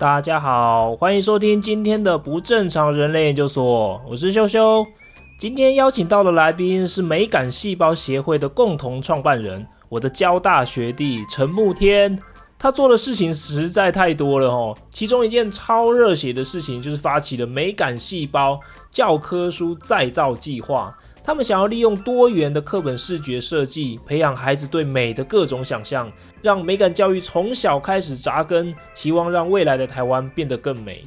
大家好，欢迎收听今天的不正常人类研究所，我是修修。今天邀请到的来宾是美感细胞协会的共同创办人，我的交大学弟陈慕天。他做的事情实在太多了哦，其中一件超热血的事情就是发起了美感细胞教科书再造计划。他们想要利用多元的课本视觉设计，培养孩子对美的各种想象，让美感教育从小开始扎根，期望让未来的台湾变得更美。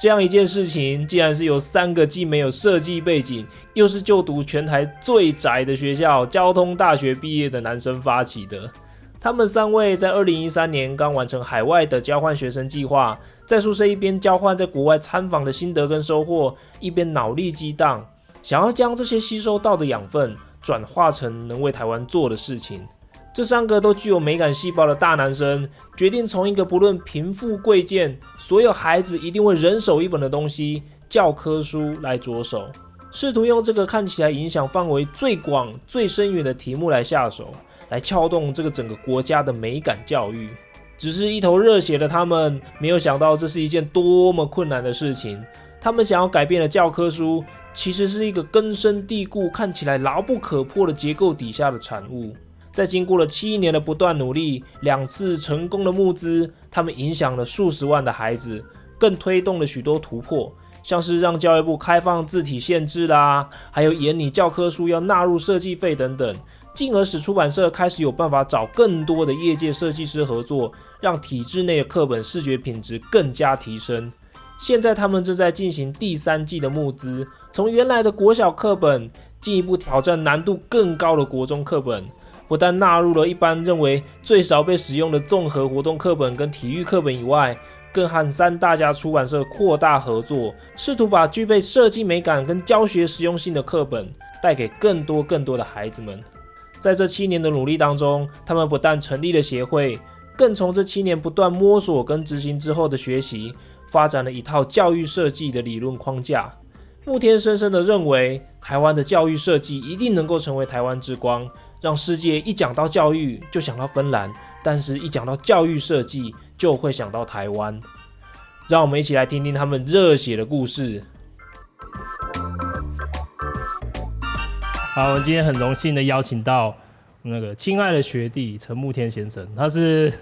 这样一件事情，竟然是由三个既没有设计背景，又是就读全台最窄的学校——交通大学毕业的男生发起的。他们三位在二零一三年刚完成海外的交换学生计划，在宿舍一边交换在国外参访的心得跟收获，一边脑力激荡，想要将这些吸收到的养分转化成能为台湾做的事情。这三个都具有美感细胞的大男生，决定从一个不论贫富贵贱，所有孩子一定会人手一本的东西——教科书来着手，试图用这个看起来影响范围最广、最深远的题目来下手，来撬动这个整个国家的美感教育。只是一头热血的他们，没有想到这是一件多么困难的事情。他们想要改变的教科书，其实是一个根深蒂固、看起来牢不可破的结构底下的产物。在经过了七年的不断努力，两次成功的募资，他们影响了数十万的孩子，更推动了许多突破，像是让教育部开放字体限制啦，还有研拟教科书要纳入设计费等等，进而使出版社开始有办法找更多的业界设计师合作，让体制内的课本视觉品质更加提升。现在他们正在进行第三季的募资，从原来的国小课本进一步挑战难度更高的国中课本。不但纳入了一般认为最少被使用的综合活动课本跟体育课本以外，更和三大家出版社扩大合作，试图把具备设计美感跟教学实用性的课本带给更多更多的孩子们。在这七年的努力当中，他们不但成立了协会，更从这七年不断摸索跟执行之后的学习，发展了一套教育设计的理论框架。慕天深深的认为，台湾的教育设计一定能够成为台湾之光。让世界一讲到教育就想到芬兰，但是一讲到教育设计就会想到台湾。让我们一起来听听他们热血的故事。好，我们今天很荣幸的邀请到那个亲爱的学弟陈慕天先生，他是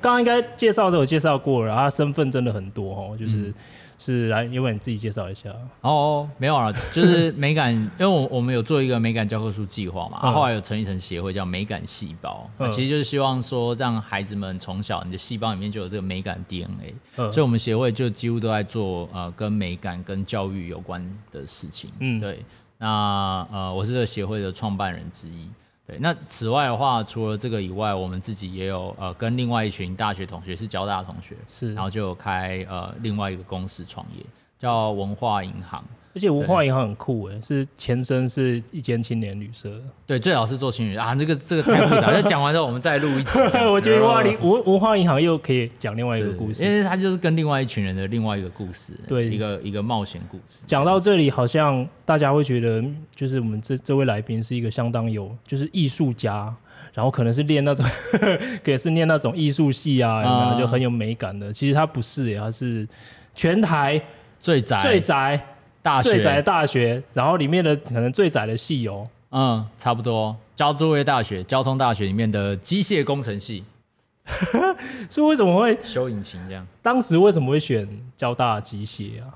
刚刚应该介绍的时候介绍过了，他身份真的很多哦，就是。嗯。是来，因为你自己介绍一下。哦，没有了，就是美感，因为我我们有做一个美感教科书计划嘛，嗯、后来有成立一层协会叫美感细胞，嗯、其实就是希望说让孩子们从小你的细胞里面就有这个美感 DNA，、嗯、所以我们协会就几乎都在做呃跟美感跟教育有关的事情，嗯，对，那呃我是这个协会的创办人之一。对，那此外的话，除了这个以外，我们自己也有呃，跟另外一群大学同学是交大同学，是，然后就有开呃另外一个公司创业，叫文化银行。而且文化银行很酷诶，是前身是一间青年旅社。对，最好是做青年啊，这个这个太复杂。就讲完之后，我们再录一集。我觉得文化银文文化银行又可以讲另外一个故事，因为它就是跟另外一群人的另外一个故事，对，一个一个冒险故事。讲到这里，好像大家会觉得，就是我们这这位来宾是一个相当有，就是艺术家，然后可能是练那种，也是念那种艺术系啊，有没有？就很有美感的。其实他不是，他是全台最宅最宅。最窄的大学，然后里面的可能最窄的系哦，嗯，差不多。交作业大学、交通大学里面的机械工程系，所以为什么会修引擎这样？当时为什么会选交大机械啊？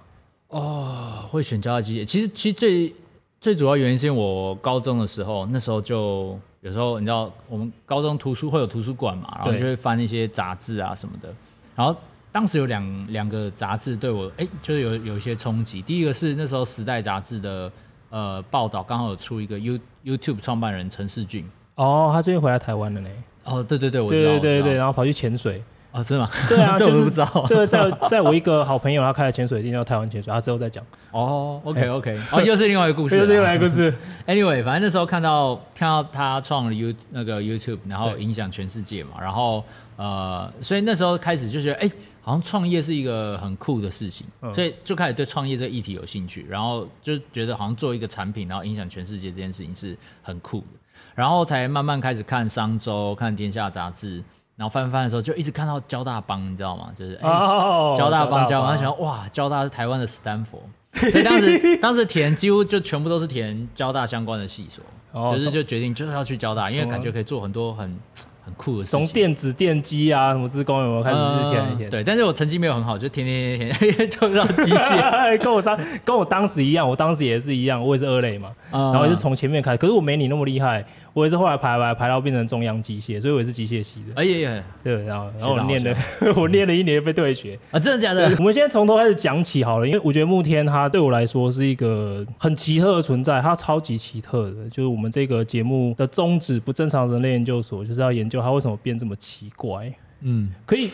哦，会选交大机械，其实其实最最主要原因是因为我高中的时候，那时候就有时候你知道，我们高中图书会有图书馆嘛，然后就会翻一些杂志啊什么的，然后。当时有两两个杂志对我，哎、欸，就是有有一些冲击。第一个是那时候《时代》杂志的呃报道，刚好有出一个 You YouTube 创办人陈世俊。哦，他最近回来台湾了呢。哦，对对对，我知道。对对对对，然后跑去潜水。哦，是吗？对啊，这我都不知道。对，在在我一个好朋友他开了潜水店叫台湾潜水，他之后再讲。哦，OK OK，哦，又是另外一个故事，又是另外一个故事。Anyway，反正那时候看到看到他创了 You 那个 YouTube，然后影响全世界嘛，然后呃，所以那时候开始就觉得，哎、欸。好像创业是一个很酷的事情，嗯、所以就开始对创业这个议题有兴趣，然后就觉得好像做一个产品，然后影响全世界这件事情是很酷的，然后才慢慢开始看商周、看天下杂志，然后翻翻的时候就一直看到交大帮，你知道吗？就是哦，交大帮交，然后想哇，交大是台湾的斯坦福，所以当时 当时填几乎就全部都是填交大相关的系所，哦、就是就决定就是要去交大，因为感觉可以做很多很。很酷的，从电子电机啊，什么自工有没有开始是填一填、嗯？对，但是我成绩没有很好，就天天天天，就让机械跟我当跟我当时一样，我当时也是一样，我也是二类嘛，嗯、然后也是从前面开始，可是我没你那么厉害。我也是后来排排排到变成中央机械，所以我也是机械系的。哎呀，对，然后然后我念了，我念了一年被退学啊，真的假的？我们现在从头开始讲起好了，因为我觉得慕天他对我来说是一个很奇特的存在，他超级奇特的，就是我们这个节目的宗旨，不正常人类研究所就是要研究他为什么变这么奇怪。嗯，可以，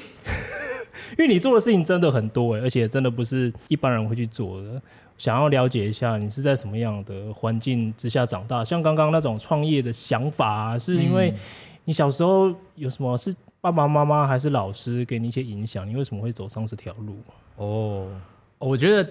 因为你做的事情真的很多哎，而且真的不是一般人会去做的。想要了解一下你是在什么样的环境之下长大？像刚刚那种创业的想法啊，是因为你小时候有什么是爸爸妈妈还是老师给你一些影响？你为什么会走上这条路？哦，我觉得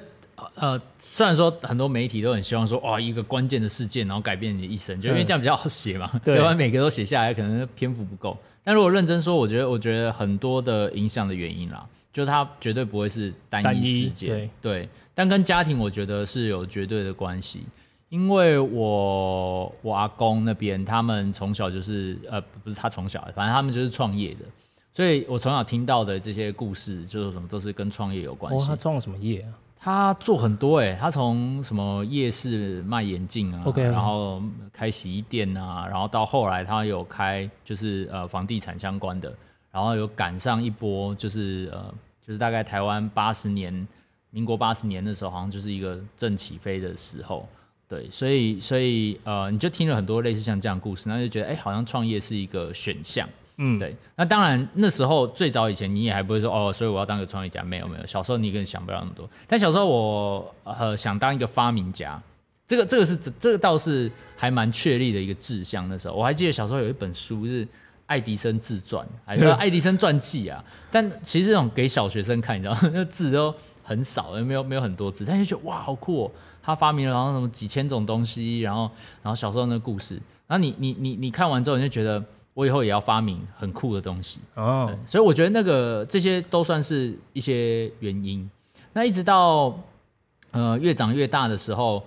呃，虽然说很多媒体都很希望说哇，一个关键的事件然后改变你的一生，就因为这样比较好写嘛，对，要不然每个都写下来可能篇幅不够。但如果认真说，我觉得我觉得很多的影响的原因啦，就是它绝对不会是单一事件，对。对但跟家庭，我觉得是有绝对的关系，因为我我阿公那边，他们从小就是呃，不是他从小，反正他们就是创业的，所以我从小听到的这些故事，就是什么都是跟创业有关系。哦，他创了什么业啊？他做很多哎、欸，他从什么夜市卖眼镜啊，okay, 然后开洗衣店啊，然后到后来他有开就是呃房地产相关的，然后有赶上一波就是呃就是大概台湾八十年。民国八十年的时候，好像就是一个正起飞的时候，对，所以所以呃，你就听了很多类似像这样的故事，然后就觉得哎、欸，好像创业是一个选项，嗯，对。那当然那时候最早以前你也还不会说哦，所以我要当个创业家，没有没有，小时候你根本想不了那么多。但小时候我呃想当一个发明家，这个这个是这个倒是还蛮确立的一个志向。那时候我还记得小时候有一本书是爱迪生自传，还是爱迪生传记啊？但其实这种给小学生看，你知道吗？那字都。很少，也没有没有很多字，但是就觉得哇，好酷哦！他发明了然后什么几千种东西，然后然后小时候那个故事，然后你你你你看完之后，你就觉得我以后也要发明很酷的东西哦。所以我觉得那个这些都算是一些原因。那一直到呃越长越大的时候，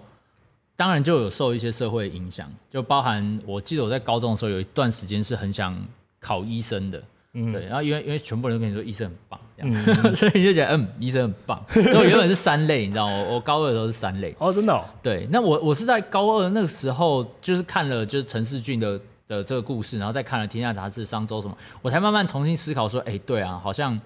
当然就有受一些社会影响，就包含我记得我在高中的时候有一段时间是很想考医生的。嗯，对，然后因为因为全部人都跟你说医生很棒，这样，嗯、所以你就觉得嗯，医生很棒。所以我原本是三类，你知道吗？我我高二的时候是三类。哦，真的、哦。对，那我我是在高二那个时候，就是看了就是陈世俊的的这个故事，然后再看了《天下杂志》、《商周》什么，我才慢慢重新思考说，哎，对啊，好像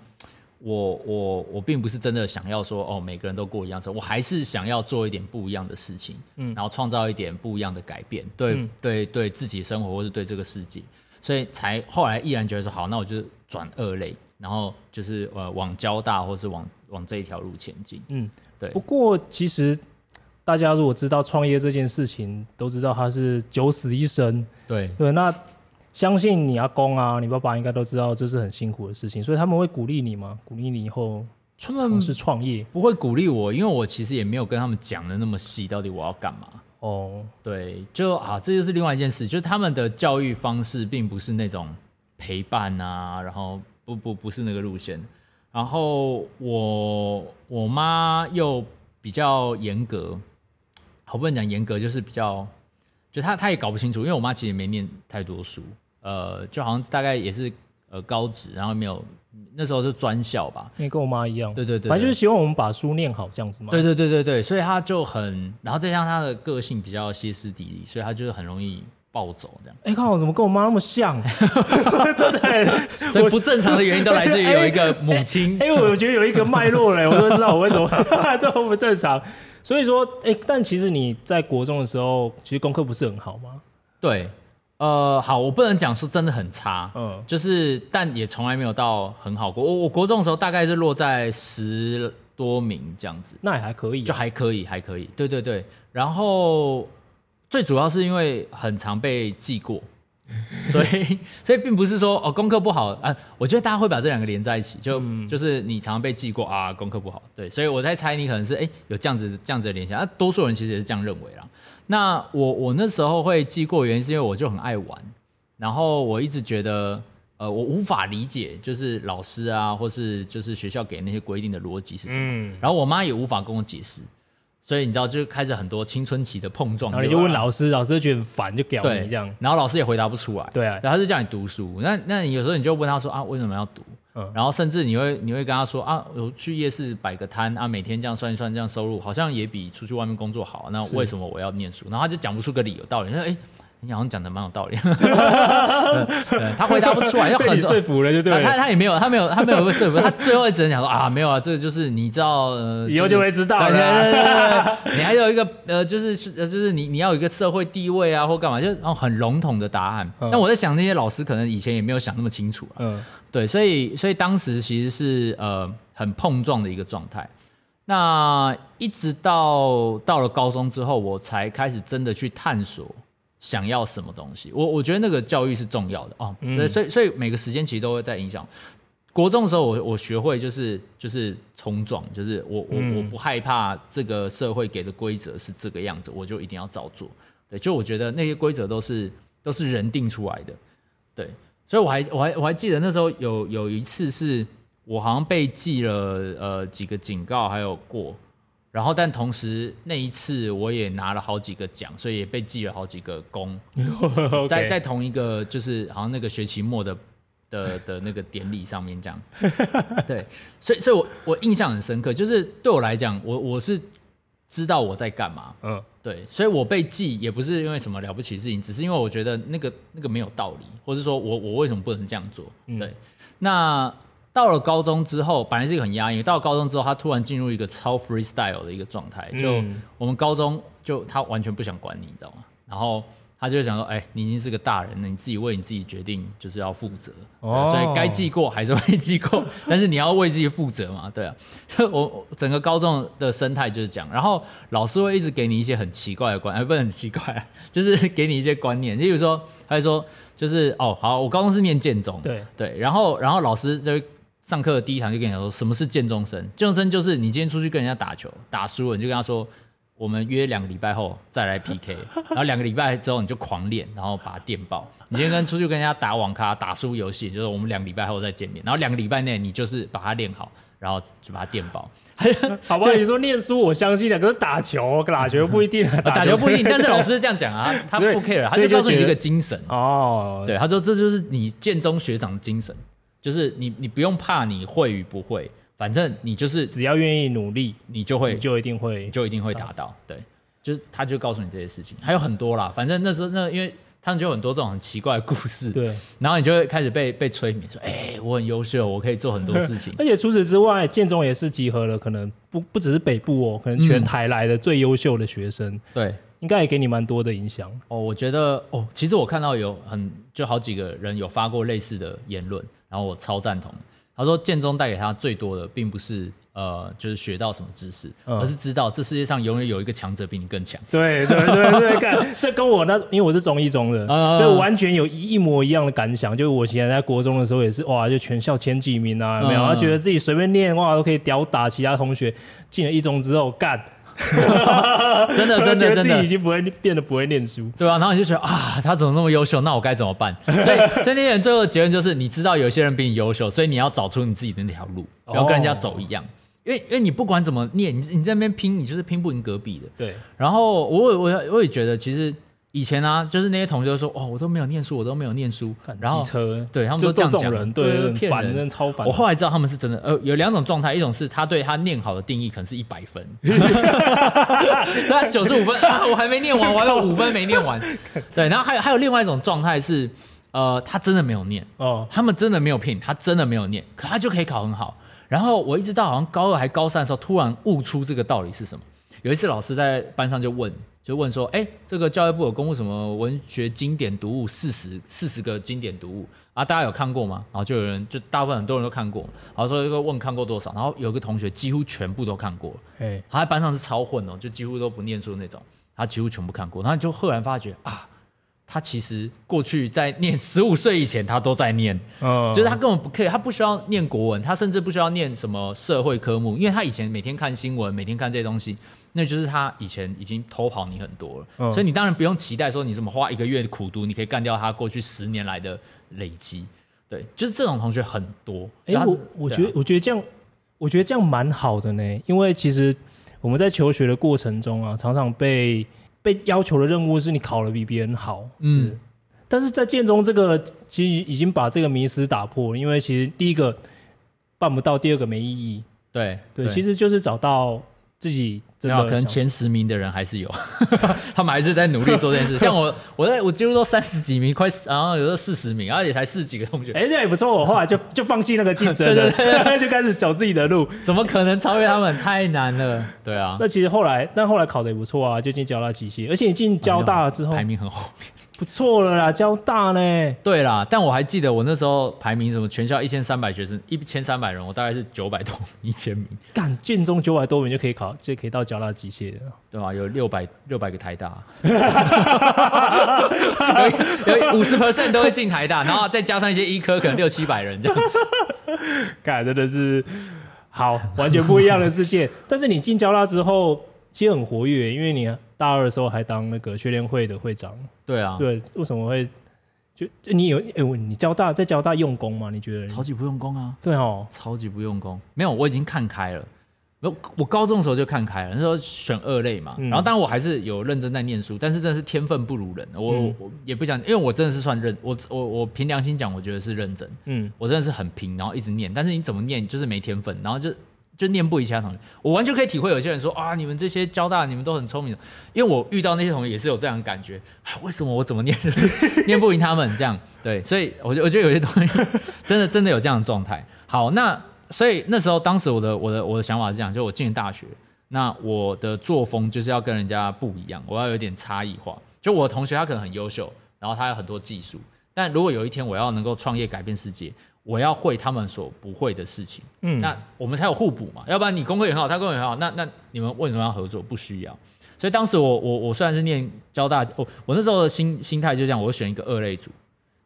我我我并不是真的想要说哦，每个人都过一样生活，我还是想要做一点不一样的事情，嗯，然后创造一点不一样的改变，对、嗯、对对自己生活或是对这个世界。所以才后来毅然觉得说好，那我就转二类，然后就是呃往交大或是往往这一条路前进。嗯，对。不过其实大家如果知道创业这件事情，都知道它是九死一生。对对，那相信你阿公啊，你爸爸应该都知道这是很辛苦的事情，所以他们会鼓励你吗？鼓励你以后尝试创业？不会鼓励我，因为我其实也没有跟他们讲的那么细，到底我要干嘛。哦，对，就啊，这就是另外一件事，就是他们的教育方式并不是那种陪伴啊，然后不不不是那个路线，然后我我妈又比较严格，好不能讲严格，就是比较，就她她也搞不清楚，因为我妈其实也没念太多书，呃，就好像大概也是呃高职，然后没有。那时候是专校吧，因为跟我妈一样，对对对，反正就是希望我们把书念好这样子嘛。对对对对对，所以他就很，然后再加上他的个性比较歇斯底里，所以他就是很容易暴走这样。哎，看我怎么跟我妈那么像？真的，所以不正常的原因都来自于有一个母亲。哎，我觉得有一个脉络嘞，我都知道我为什么 这么不正常。所以说，哎，但其实你在国中的时候，其实功课不是很好吗？对。呃，好，我不能讲说真的很差，嗯，就是，但也从来没有到很好过。我我国中的时候大概是落在十多名这样子，那也还可以，就还可以，还可以。对对对，然后最主要是因为很常被记过，所以所以并不是说哦功课不好啊，我觉得大家会把这两个连在一起，就、嗯、就是你常常被记过啊，功课不好，对，所以我在猜你可能是哎有这样子这样子的联想，那、啊、多数人其实也是这样认为啦。那我我那时候会记过，原因是因为我就很爱玩，然后我一直觉得，呃，我无法理解，就是老师啊，或是就是学校给那些规定的逻辑是什么。嗯，然后我妈也无法跟我解释，所以你知道，就开始很多青春期的碰撞。然后你就问老师，老师就觉得很烦，就屌你这样。然后老师也回答不出来。对啊，然后他就叫你读书。那那你有时候你就问他说啊，为什么要读？嗯，然后甚至你会你会跟他说啊，我去夜市摆个摊啊，每天这样算一算，这样收入好像也比出去外面工作好。那为什么我要念书？然后他就讲不出个理由道理。他说哎。你好像讲的蛮有道理，他回答不出来，就很说服了，就对了。他他也没有，他没有，他没有被说服，他最后只能讲说啊，没有啊，这个就是你知道，呃，以后就会知道了。你还有一个呃，就是呃，就是你你要有一个社会地位啊，或干嘛，就然后很笼统的答案。那我在想，那些老师可能以前也没有想那么清楚啊。嗯，对，所以所以当时其实是呃很碰撞的一个状态。那一直到到了高中之后，我才开始真的去探索。想要什么东西？我我觉得那个教育是重要的哦。嗯、所以所以每个时间其实都会在影响。国中的时候我，我我学会就是就是冲撞，就是我我、嗯、我不害怕这个社会给的规则是这个样子，我就一定要照做。对，就我觉得那些规则都是都是人定出来的。对，所以我还我还我还记得那时候有有一次是我好像被记了呃几个警告，还有过。然后，但同时那一次我也拿了好几个奖，所以也被记了好几个功。在在同一个就是好像那个学期末的的的那个典礼上面这样。对，所以所以我我印象很深刻，就是对我来讲，我我是知道我在干嘛。嗯，对，所以我被记也不是因为什么了不起的事情，只是因为我觉得那个那个没有道理，或是说我我为什么不能这样做？对，嗯、那。到了高中之后，本来是一个很压抑。到了高中之后，他突然进入一个超 freestyle 的一个状态。就我们高中，就他完全不想管你，你知道吗？然后他就想说：“哎、欸，你已经是个大人了，你自己为你自己决定，就是要负责。哦、所以该记过还是会记过，但是你要为自己负责嘛，对啊。就我整个高中的生态就是这样。然后老师会一直给你一些很奇怪的观，哎，不是很奇怪，就是 给你一些观念。例如说，他就说，就是哦，好，我高中是念建中，对对。然后，然后老师就。上课的第一堂就跟你讲说，什么是建中生？建中生就是你今天出去跟人家打球，打输了你就跟他说，我们约两个礼拜后再来 PK，然后两个礼拜之后你就狂练，然后把它电爆。你今天跟出去跟人家打网咖，打输游戏，就是我们两个礼拜后再见面，然后两个礼拜内你就是把它练好，然后就把它电爆。好吧，你说念书我相信了，可是 打球打球不一定，打球不一定。但是老师是这样讲啊，他不 care，他就告诉你一个精神哦，对，他说这就是你建中学长的精神。就是你，你不用怕你会与不会，反正你就是只要愿意努力，你就会，你就一定会，就一定会达到。对，就是他就告诉你这些事情，还有很多啦。反正那时候那因为他们就有很多这种很奇怪的故事，对，然后你就会开始被被催眠，说，哎、欸，我很优秀，我可以做很多事情。而且除此之外，建中也是集合了可能不不只是北部哦，可能全台来的最优秀的学生。嗯、对。应该也给你蛮多的影响哦。我觉得哦，其实我看到有很就好几个人有发过类似的言论，然后我超赞同。他说建中带给他最多的，并不是呃，就是学到什么知识，嗯、而是知道这世界上永远有一个强者比你更强。对对对对，看这跟我那，因为我是中一中的，嗯、就完全有一模一样的感想。就是我以前在国中的时候也是哇，就全校前几名啊，有没有？他、嗯、觉得自己随便念哇都可以吊打其他同学。进了一中之后干。真的，真的，真的，已经不会变得不会念书，对吧、啊？然后你就觉得啊，他怎么那么优秀？那我该怎么办？所以，所以那些人最后的结论就是，你知道有些人比你优秀，所以你要找出你自己的那条路，不要跟人家走一样。哦、因为，因为你不管怎么念，你你在那边拼，你就是拼不赢隔壁的。对。然后我，我我我也觉得，其实。以前啊，就是那些同学就说：“哦，我都没有念书，我都没有念书。”然后，对他们都这样讲，人对，骗人，超烦。我后来知道他们是真的。呃，有两种状态，一种是他对他念好的定义可能是一百分，那九十五分啊，我还没念完，我还有五分没念完。对，然后还有还有另外一种状态是，呃，他真的没有念哦，他们真的没有骗，他真的没有念，可他就可以考很好。然后我一直到好像高二还高三的时候，突然悟出这个道理是什么？有一次老师在班上就问。就问说，哎、欸，这个教育部有公布什么文学经典读物四十四十个经典读物啊？大家有看过吗？然后就有人，就大部分很多人都看过。然后说一个问看过多少，然后有个同学几乎全部都看过。哎，他在班上是超混哦，就几乎都不念书那种，他几乎全部看过。然后就赫然发觉啊，他其实过去在念十五岁以前，他都在念，嗯，就是他根本不可以，他不需要念国文，他甚至不需要念什么社会科目，因为他以前每天看新闻，每天看这些东西。那就是他以前已经偷跑你很多了，嗯、所以你当然不用期待说你怎么花一个月的苦读，你可以干掉他过去十年来的累积，对，就是这种同学很多。哎、欸，我我觉得、啊、我觉得这样，我觉得这样蛮好的呢，因为其实我们在求学的过程中啊，常常被被要求的任务是你考的比别人好，嗯，但是在建中这个其实已经把这个迷思打破了，因为其实第一个办不到，第二个没意义，对对，对，其实就是找到自己。然后可能前十名的人还是有，他们还是在努力做这件事。像我，我在我几乎都三十几名，快，然后有时候四十名，然后也才四十几个同学。哎、欸，这也不错。我后来就就放弃那个竞争了，对对 对，就开始走自己的路。怎么可能超越他们？太难了。对啊。那其实后来，但后来考的也不错啊，就进交大机械，而且你进交大之后，排名很后面。不错了啦，交大呢？对啦，但我还记得我那时候排名什么，全校一千三百学生，一千三百人，我大概是九百多名，一千名。干，建中九百多名就可以考，就可以到交大机械的，对吧？有六百六百个台大，有有五十 percent 都会进台大，然后再加上一些医科，可能六七百人这样。干，真的是好，完全不一样的世界。但是你进交大之后，其实很活跃，因为你。大二的时候还当那个学联会的会长，对啊，对，为什么会就就你有哎、欸，你交大在交大用功吗？你觉得？超级不用功啊！对哦，超级不用功。没有，我已经看开了。我我高中的时候就看开了，那时候选二类嘛。嗯、然后当然我还是有认真在念书，但是真的是天分不如人。我、嗯、我也不想，因为我真的是算认我我我凭良心讲，我觉得是认真。嗯，我真的是很拼，然后一直念。但是你怎么念就是没天分，然后就。就念不赢其他同学，我完全可以体会有些人说啊，你们这些交大你们都很聪明，因为我遇到那些同学也是有这样的感觉，为什么我怎么念就是 念不赢他们这样？对，所以我觉我觉得有些同学 真的真的有这样的状态。好，那所以那时候当时我的我的我的想法是这样，就我进了大学，那我的作风就是要跟人家不一样，我要有点差异化。就我的同学他可能很优秀，然后他有很多技术，但如果有一天我要能够创业改变世界。我要会他们所不会的事情，嗯，那我们才有互补嘛。要不然你功课也很好，他功课也很好，那那你们为什么要合作？不需要。所以当时我我我虽然是念交大，我我那时候的心心态就这样，我选一个二类组，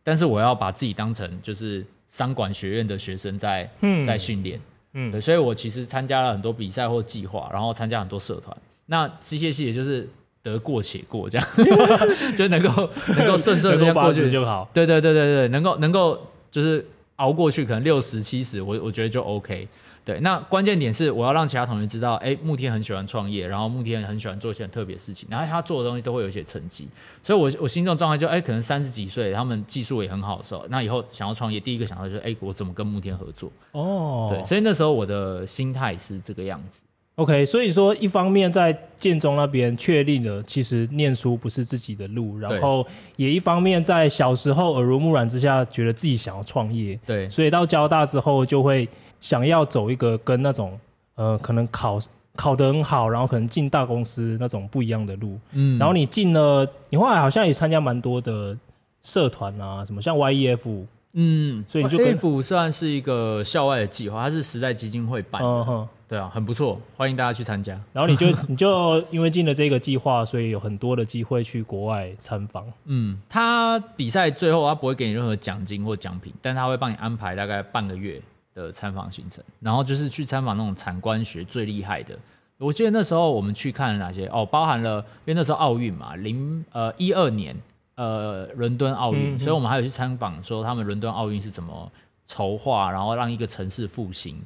但是我要把自己当成就是商管学院的学生在嗯在训练，嗯，对，所以我其实参加了很多比赛或计划，然后参加很多社团。那机械系也就是得过且过这样，就能够能够顺顺的过去就好。对对对对对，能够能够就是。熬过去可能六十七十，我我觉得就 OK。对，那关键点是我要让其他同学知道，哎，慕天很喜欢创业，然后慕天很喜欢做一些很特别的事情，然后他做的东西都会有一些成绩。所以我，我我心中状态就，哎，可能三十几岁，他们技术也很好的时候，那以后想要创业，第一个想到就是，哎，我怎么跟慕天合作？哦，对，所以那时候我的心态是这个样子。OK，所以说一方面在建中那边确定了，其实念书不是自己的路，然后也一方面在小时候耳濡目染之下，觉得自己想要创业，对，所以到交大之后就会想要走一个跟那种呃可能考考得很好，然后可能进大公司那种不一样的路，嗯，然后你进了，你后来好像也参加蛮多的社团啊，什么像 YEF。嗯，所以你就跟 YEF 算是一个校外的计划，它是时代基金会办的，嗯哼，对啊，很不错，欢迎大家去参加。然后你就 你就因为进了这个计划，所以有很多的机会去国外参访。嗯，他比赛最后他不会给你任何奖金或奖品，但他会帮你安排大概半个月的参访行程，然后就是去参访那种产官学最厉害的。我记得那时候我们去看了哪些哦，包含了因为那时候奥运嘛，零呃一二年。呃，伦敦奥运，嗯、所以我们还有去参访，说他们伦敦奥运是怎么筹划，然后让一个城市复兴。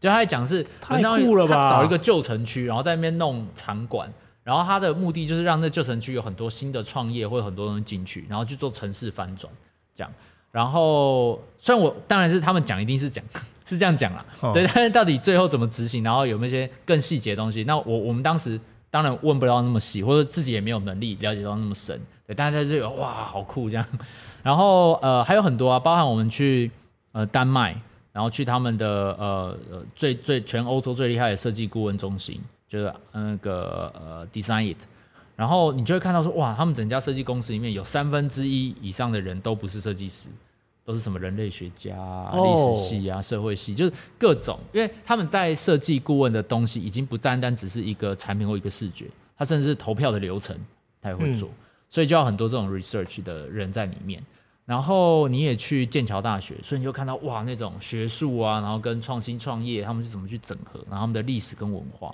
就他在讲是太酷了吧，找一个旧城区，然后在那边弄场馆，然后他的目的就是让那旧城区有很多新的创业，或者很多人进去，然后去做城市翻转，这样。然后虽然我当然是他们讲，一定是讲是这样讲啦，哦、对，但是到底最后怎么执行，然后有没有一些更细节的东西，那我我们当时当然问不到那么细，或者自己也没有能力了解到那么深。对，大家在这里哇，好酷这样。然后呃还有很多啊，包含我们去呃丹麦，然后去他们的呃呃最最全欧洲最厉害的设计顾问中心，就是那个呃 Design It。然后你就会看到说哇，他们整家设计公司里面有三分之一以上的人都不是设计师，都是什么人类学家、历史系啊、社会系，就是各种。因为他们在设计顾问的东西已经不单单只是一个产品或一个视觉，他甚至是投票的流程他也会做。嗯所以就要很多这种 research 的人在里面，然后你也去剑桥大学，所以你就看到哇那种学术啊，然后跟创新创业他们是怎么去整合，然后他们的历史跟文化，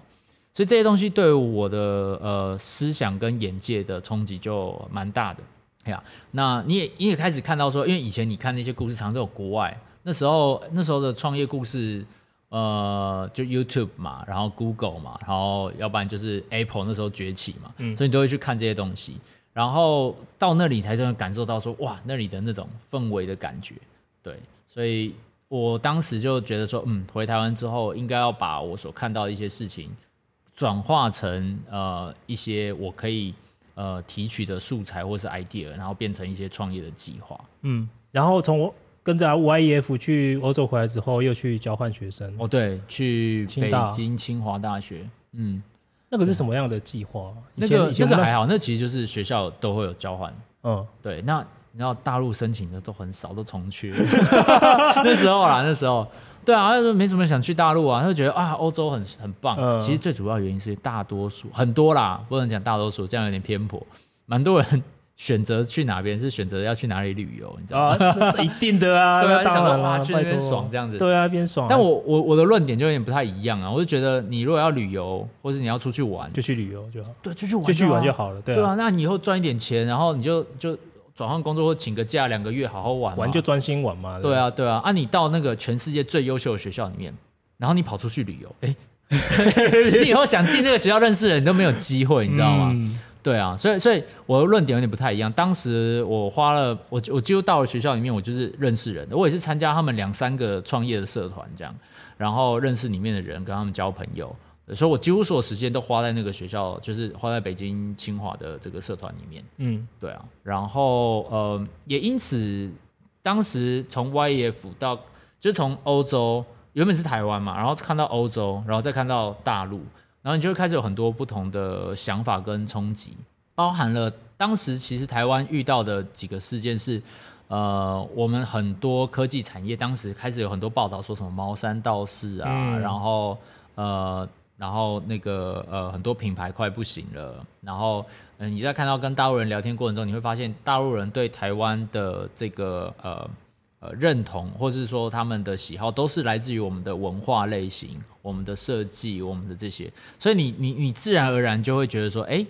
所以这些东西对我的呃思想跟眼界的冲击就蛮大的。呀、啊，那你也你也开始看到说，因为以前你看那些故事，常常都有国外那时候那时候的创业故事，呃，就 YouTube 嘛，然后 Google 嘛，然后要不然就是 Apple 那时候崛起嘛，嗯，所以你都会去看这些东西，然后到那里才真的感受到说，哇，那里的那种氛围的感觉，对，所以我当时就觉得说，嗯，回台湾之后，应该要把我所看到的一些事情转化成呃一些我可以。呃，提取的素材或是 idea，然后变成一些创业的计划。嗯，然后从跟着 YEF 去欧洲回来之后，又去交换学生。哦，对，去北京清华大学。嗯，那个是什么样的计划？那个那个还好，那其实就是学校都会有交换。嗯，对。那你知道大陆申请的都很少，都重缺。那时候啦，那时候。对啊，他说没什么想去大陆啊，他就觉得啊，欧洲很很棒。嗯、其实最主要原因是大多数很多啦，不能讲大多数，这样有点偏颇。蛮多人选择去哪边是选择要去哪里旅游，你知道吗？啊、一定的啊，对啊，当然啦，去那边爽这样子。对啊，边爽。但我我我的论点就有点不太一样啊，我就觉得你如果要旅游，或是你要出去玩，就去旅游就好。对，就去玩，就去玩就好了。对啊，对啊，那你以后赚一点钱，然后你就就。转换工作或请个假两个月好好玩，玩就专心玩嘛。对啊，对啊。啊，你到那个全世界最优秀的学校里面，然后你跑出去旅游，哎、欸，你以后想进这个学校认识人，你都没有机会，你知道吗？嗯、对啊，所以所以我的论点有点不太一样。当时我花了，我我几乎到了学校里面，我就是认识人的，我也是参加他们两三个创业的社团这样，然后认识里面的人，跟他们交朋友。所以，我几乎所有时间都花在那个学校，就是花在北京清华的这个社团里面。嗯，对啊。然后，呃，也因此，当时从 YEF 到，就是从欧洲，原本是台湾嘛，然后看到欧洲，然后再看到大陆，然后你就会开始有很多不同的想法跟冲击，包含了当时其实台湾遇到的几个事件是，呃，我们很多科技产业当时开始有很多报道说什么茅山道士啊，嗯、然后，呃。然后那个呃，很多品牌快不行了。然后嗯、呃，你在看到跟大陆人聊天过程中，你会发现大陆人对台湾的这个呃呃认同，或是说他们的喜好，都是来自于我们的文化类型、我们的设计、我们的这些。所以你你你自然而然就会觉得说，哎，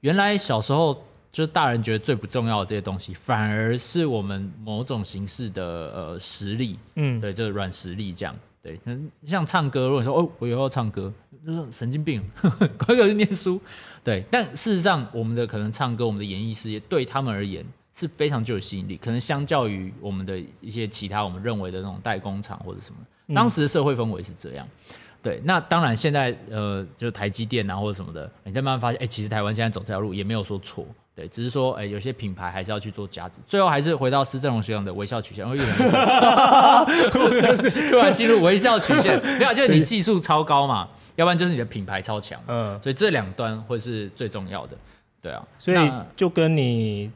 原来小时候就是大人觉得最不重要的这些东西，反而是我们某种形式的呃实力，嗯，对，就是软实力这样。对，像唱歌，如果说哦，我以后要唱歌，就是神经病，乖乖去念书。对，但事实上，我们的可能唱歌，我们的演艺事业，对他们而言是非常具有吸引力。可能相较于我们的一些其他我们认为的那种代工厂或者什么，当时的社会氛围是这样。对，那当然现在呃，就是台积电啊或者什么的，你再慢慢发现，哎，其实台湾现在走这条路也没有说错。对，只是说，哎，有些品牌还是要去做加值。最后还是回到施正荣学长的微笑曲线，然后又 突然进入微笑曲线，没有，就是你技术超高嘛，要不然就是你的品牌超强。嗯，所以这两端会是最重要的。对啊，所以就跟你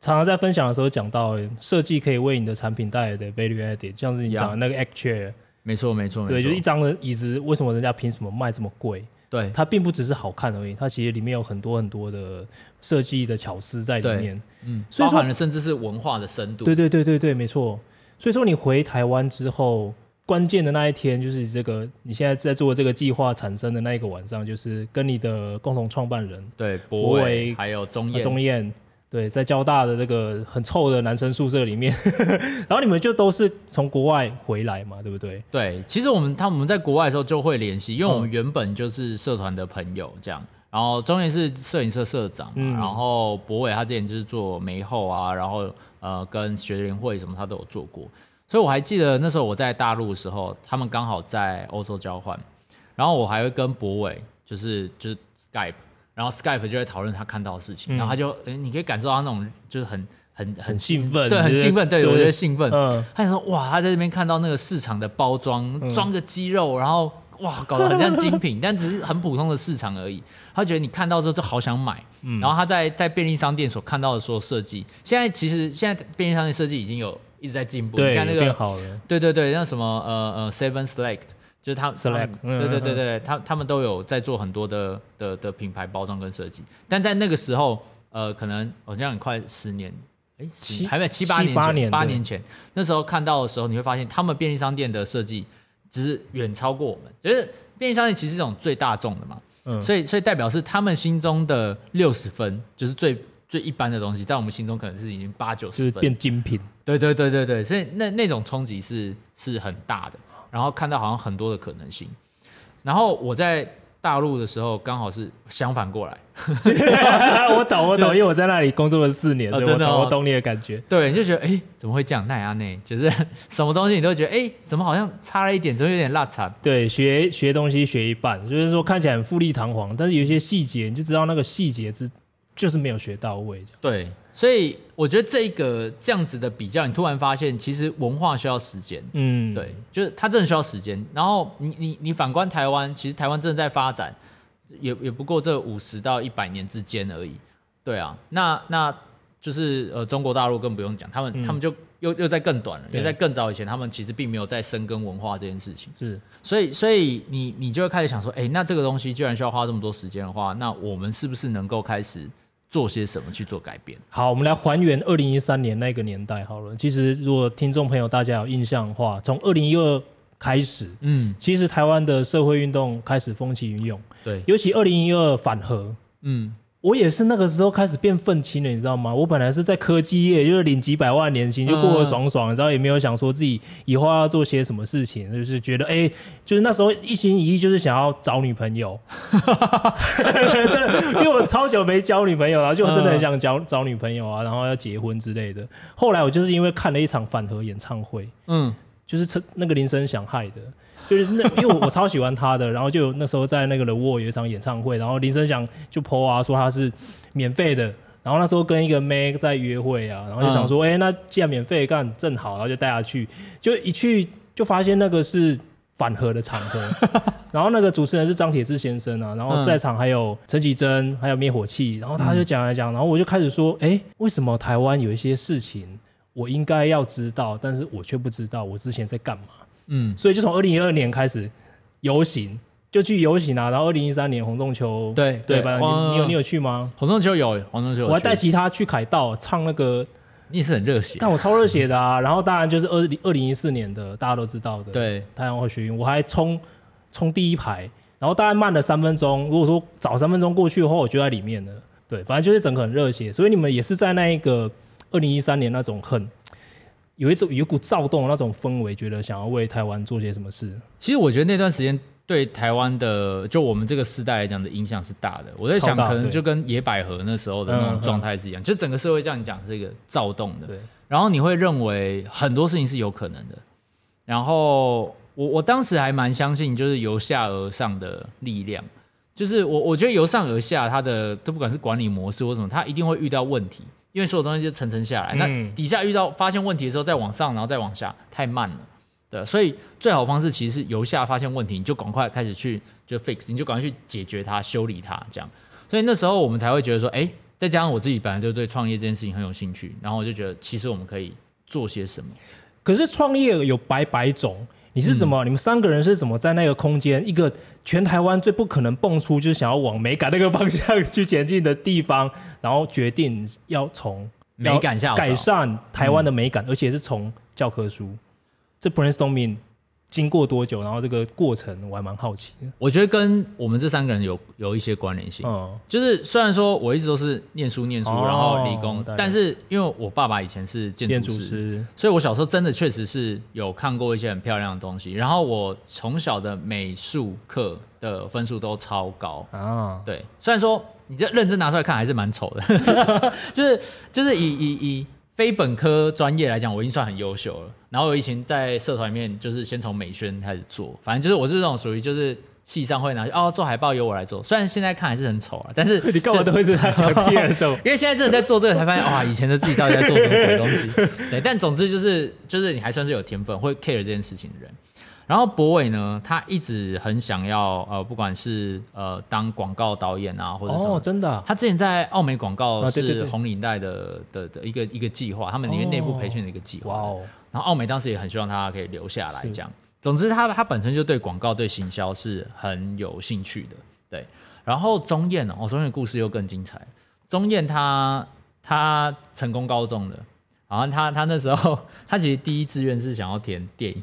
常常在分享的时候讲到，设计可以为你的产品带来的 value added，像是你讲的那个 X Chair，没错没错，对，就一张的椅子，为什么人家凭什么卖这么贵？对，它并不只是好看而已，它其实里面有很多很多的设计的巧思在里面，嗯，所以说包含了甚至是文化的深度。对对对对对，没错。所以说你回台湾之后，关键的那一天就是这个你现在在做这个计划产生的那一个晚上，就是跟你的共同创办人对博伟还有钟燕钟燕。对，在交大的这个很臭的男生宿舍里面，然后你们就都是从国外回来嘛，对不对？对，其实我们他们在国外的时候就会联系，因为我们原本就是社团的朋友这样。然后钟岩是摄影社社长，嗯、然后博伟他之前就是做媒后啊，然后呃跟学联会什么他都有做过，所以我还记得那时候我在大陆的时候，他们刚好在欧洲交换，然后我还会跟博伟就是就是 Skype。然后 Skype 就在讨论他看到的事情，嗯、然后他就，哎，你可以感受到他那种就是很很很兴奋，对，很兴奋，对，我觉得兴奋。嗯，他想说，哇，他在这边看到那个市场的包装，嗯、装个鸡肉，然后哇，搞得很像精品，但只是很普通的市场而已。他觉得你看到之后就好想买。嗯，然后他在在便利商店所看到的所有设计，现在其实现在便利商店设计已经有一直在进步。你看那个。对对对，像什么呃呃 Seven Select。就是他，Select，对对对对，他他们都有在做很多的的的品牌包装跟设计，但在那个时候，呃，可能好像很快十年，哎，七还没七八年前，八年前。那时候看到的时候，你会发现他们便利商店的设计只是远超过我们，就是便利商店其实是这种最大众的嘛，嗯，所以所以代表是他们心中的六十分，就是最最一般的东西，在我们心中可能是已经八九十分，就是变精品。对对对对对，所以那那种冲击是是很大的。然后看到好像很多的可能性。然后我在大陆的时候，刚好是相反过来。我懂我懂，因为我在那里工作了四年，所以我懂、哦哦、我懂你的感觉。对，就觉得哎，怎么会这样？奈阿内就是 什么东西你都觉得哎，怎么好像差了一点，怎么有点落差？对，学学东西学一半，就是说看起来很富丽堂皇，但是有一些细节，你就知道那个细节之就是没有学到位。对。所以我觉得这个这样子的比较，你突然发现其实文化需要时间，嗯，对，就是它真的需要时间。然后你你你反观台湾，其实台湾正在发展，也也不过这五十到一百年之间而已，对啊。那那就是呃中国大陆更不用讲，他们、嗯、他们就又又在更短了，因为在更早以前，他们其实并没有在深耕文化这件事情。是，所以所以你你就会开始想说，哎，那这个东西居然需要花这么多时间的话，那我们是不是能够开始？做些什么去做改变？好，我们来还原二零一三年那个年代好了。其实，如果听众朋友大家有印象的话，从二零一二开始，嗯，其实台湾的社会运动开始风起云涌，对，尤其二零一二反核，嗯。我也是那个时候开始变愤青了，你知道吗？我本来是在科技业，就是领几百万年薪，就过得爽爽，然后也没有想说自己以后要做些什么事情，就是觉得哎、欸，就是那时候一心一意就是想要找女朋友，真的，因为我超久没交女朋友了，就真的很想交找女朋友啊，然后要结婚之类的。后来我就是因为看了一场反核演唱会，嗯，就是那个林声响害的。就是那，因为我我超喜欢他的，然后就那时候在那个 The Wall 有一场演唱会，然后林声祥就 po 啊说他是免费的，然后那时候跟一个妹在约会啊，然后就想说，哎、那既然免费干正好，然后就带他去，就一去就发现那个是反核的场合，然后那个主持人是张铁志先生啊，然后在场还有陈绮贞，还有灭火器，然后他就讲来讲，然后我就开始说，哎、欸，为什么台湾有一些事情我应该要知道，但是我却不知道我之前在干嘛？嗯，所以就从二零一二年开始游行，就去游行啊。然后二零一三年洪仲秋，对对吧？你你有你有去吗？洪仲秋有，洪仲丘有。我还带吉他去凯道唱那个，你也是很热血。但我超热血的啊！然后当然就是二零二零一四年的大家都知道的，对太阳花学运，我还冲冲第一排，然后大概慢了三分钟。如果说早三分钟过去的话，我就在里面了。对，反正就是整个很热血。所以你们也是在那一个二零一三年那种很。有一种有一股躁动的那种氛围，觉得想要为台湾做些什么事。其实我觉得那段时间对台湾的，就我们这个时代来讲的影响是大的。我在想，可能就跟野百合那时候的那种状态是一样，就整个社会像你讲这个躁动的。对。然后你会认为很多事情是有可能的。然后我我当时还蛮相信，就是由下而上的力量。就是我我觉得由上而下，它的都不管是管理模式或什么，它一定会遇到问题。因为所有东西就层层下来，那底下遇到发现问题的时候，再往上，然后再往下，太慢了，对，所以最好方式其实是由下发现问题，你就赶快开始去就 fix，你就赶快去解决它、修理它，这样。所以那时候我们才会觉得说，哎，再加上我自己本来就对创业这件事情很有兴趣，然后我就觉得其实我们可以做些什么。可是创业有百百种。你是怎么？嗯、你们三个人是怎么在那个空间，一个全台湾最不可能蹦出就是想要往美感那个方向去前进的地方，然后决定要从美感下改善台湾的美感，嗯、而且是从教科书，这 brainstorming。经过多久？然后这个过程我还蛮好奇的。我觉得跟我们这三个人有有一些关联性。嗯，就是虽然说我一直都是念书念书，哦、然后理工，但是因为我爸爸以前是建筑师，师所以我小时候真的确实是有看过一些很漂亮的东西。然后我从小的美术课的分数都超高啊。对，虽然说你这认真拿出来看还是蛮丑的，就是就是以以以。非本科专业来讲，我已经算很优秀了。然后我以前在社团里面，就是先从美宣开始做，反正就是我是这种属于就是系上会拿去哦做海报由我来做。虽然现在看还是很丑啊，但是你干嘛都会是他讲第二种？因为现在真的在做这个，才发现哇，以前的自己到底在做什么鬼东西？对，但总之就是就是你还算是有天分，会 care 这件事情的人。然后博伟呢，他一直很想要呃，不管是呃当广告导演啊，或者什么，哦，真的，啊，他之前在澳美广告是红领带的的的一个一个计划，他们里面内部培训的一个计划。哦，然后奥美当时也很希望他可以留下来，这样。总之他，他他本身就对广告对行销是很有兴趣的，对。然后钟燕哦，钟燕的故事又更精彩。钟燕她她成功高中的，然后她她那时候 她其实第一志愿是想要填电影。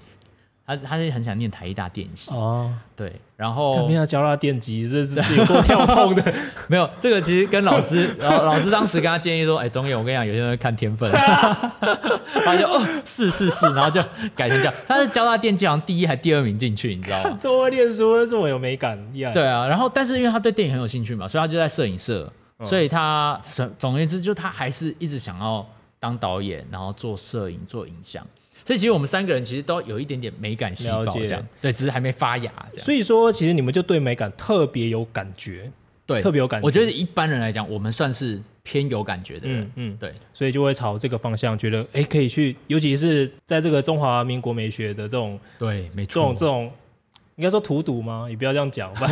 他他是很想念台艺大电系哦，对，然后他们要教他电机，这是是有多跳痛的。没有这个，其实跟老师，然后老师当时跟他建议说，哎，钟远，我跟你讲，有些人会看天分，他就哦，是是是，然后就改成这样。他是教他电机，好像第一还第二名进去，你知道吗？这么会念书，这么有美感，对啊。然后，但是因为他对电影很有兴趣嘛，所以他就在摄影社，嗯、所以他总总而言之，就他还是一直想要当导演，然后做摄影、做影像。所以其实我们三个人其实都有一点点美感细胞，这样对，只是还没发芽。所以说，其实你们就对美感特别有感觉，对，特别有感觉。我觉得一般人来讲，我们算是偏有感觉的人，嗯，嗯对，所以就会朝这个方向，觉得哎，可以去，尤其是在这个中华民国美学的这种，对，没错，这种这种。应该说荼毒吗？也不要这样讲吧。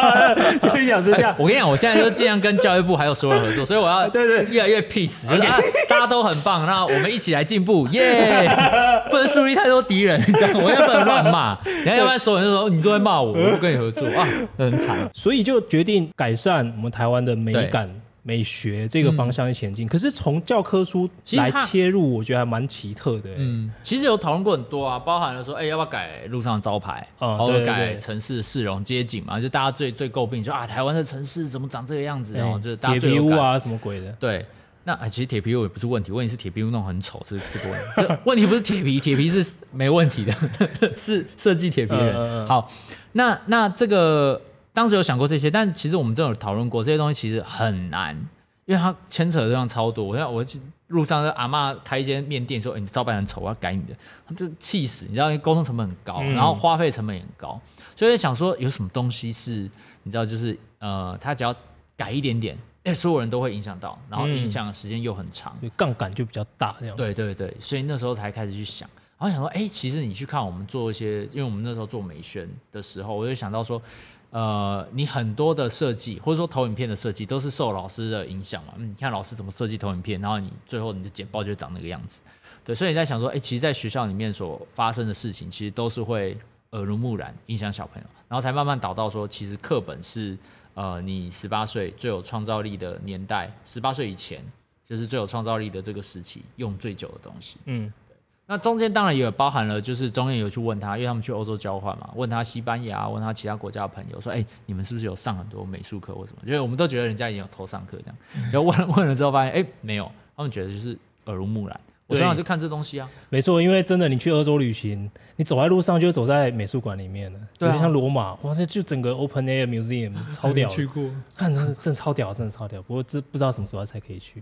就一想之下，我跟你讲，我现在就尽量跟教育部还有所有人合作，所以我要对对越来越 peace，就是大家都很棒，那我们一起来进步，耶！不能树立太多敌人，你知道吗？我也不能乱骂，然后要不然所有人就说你都在骂我，我不跟你合作啊，很惨。所以就决定改善我们台湾的美感。美学这个方向去前进，嗯、可是从教科书来切入，我觉得还蛮奇特的。嗯，其实有讨论过很多啊，包含了说，哎、欸，要不要改路上的招牌，嗯，或者改城市市容街景嘛？就大家最最诟病就啊，台湾的城市怎么长这个样子？然后就是铁皮屋啊，什么鬼的？对，那、啊、其实铁皮屋也不是问题，问题是铁皮屋弄很丑，是是个问题。问题不是铁皮，铁皮是没问题的，是设计铁皮人。嗯嗯嗯好，那那这个。当时有想过这些，但其实我们真的有讨论过这些东西，其实很难，因为它牵扯的地方超多。我像我路上的阿妈开一间面店，说：“哎、欸，你招牌很丑，我要改你的。”这气死！你知道，沟通成本很高，然后花费成本也很高，嗯、所以想说有什么东西是你知道，就是呃，他只要改一点点，哎、欸，所有人都会影响到，然后影响的时间又很长，杠杆就比较大，这样。对对对，所以那时候才开始去想，然后想说，哎、欸，其实你去看我们做一些，因为我们那时候做美宣的时候，我就想到说。呃，你很多的设计或者说投影片的设计都是受老师的影响嘛？嗯，你看老师怎么设计投影片，然后你最后你的简报就长那个样子。对，所以你在想说，哎、其实，在学校里面所发生的事情，其实都是会耳濡目染，影响小朋友，然后才慢慢导到说，其实课本是呃，你十八岁最有创造力的年代，十八岁以前就是最有创造力的这个时期，用最久的东西。嗯。那中间当然也有包含了，就是中间有去问他，因为他们去欧洲交换嘛，问他西班牙，问他其他国家的朋友，说，哎、欸，你们是不是有上很多美术课或什么？因为我们都觉得人家已经有偷上课这样，然后问问了之后发现，哎、欸，没有，他们觉得就是耳濡目染。我从小就看这东西啊，没错，因为真的，你去欧洲旅行，你走在路上就走在美术馆里面了，对、啊，像罗马，哇，这就整个 open air museum 超屌，去过，看真的真的超屌，真的超屌，不过这不知道什么时候才可以去。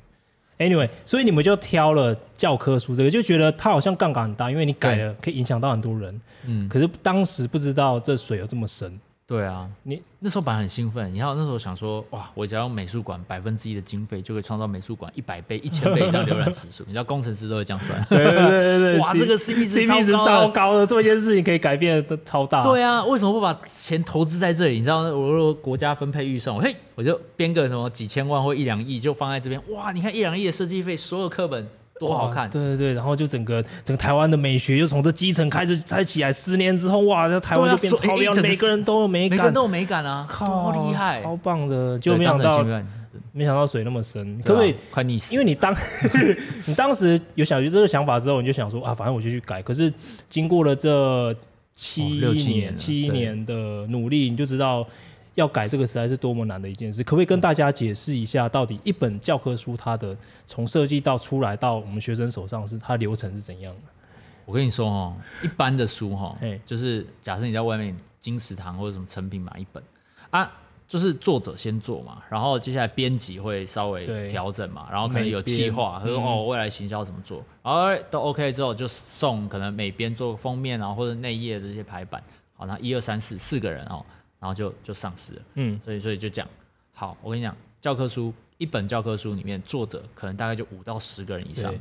Anyway，所以你们就挑了教科书这个，就觉得它好像杠杆很大，因为你改了可以影响到很多人。嗯，可是当时不知道这水有这么深。对啊，你那时候本来很兴奋，你看那时候想说，哇，我只要用美术馆百分之一的经费，就可以创造美术馆一百倍、一千倍以上浏览次数。你知道工程师都会这样算。对对对对，哇，这个 CP 值超高，超高的，做一件事情可以改变的超大。对啊，为什么不把钱投资在这里？你知道，我如果国家分配预算，我嘿，我就编个什么几千万或一两亿就放在这边。哇，你看一两亿的设计费，所有课本。多好看！对对对，然后就整个整个台湾的美学就从这基层开始才起来，十年之后哇，这台湾就变超标，每个人都有美感，每个人都有美感啊，好厉害，超棒的！就没想到，没想到水那么深，可不可以快溺死？因为你当 你当时有想有这个想法之后，你就想说啊，反正我就去改。可是经过了这七年七年的努力，你就知道。要改这个实在是多么难的一件事，可不可以跟大家解释一下，到底一本教科书它的从设计到出来到我们学生手上是它流程是怎样的？我跟你说哦，一般的书哈，就是假设你在外面金石堂或者什么成品买一本。啊，就是作者先做嘛，然后接下来编辑会稍微调整嘛，然后可能有计划，他说哦未来行销怎么做，然后都 OK 之后就送可能美编做封面啊或者内页的这些排版，好，那一二三四四个人哦。然后就就上市了，嗯，所以所以就讲，好，我跟你讲，教科书一本教科书里面，作者可能大概就五到十个人以上，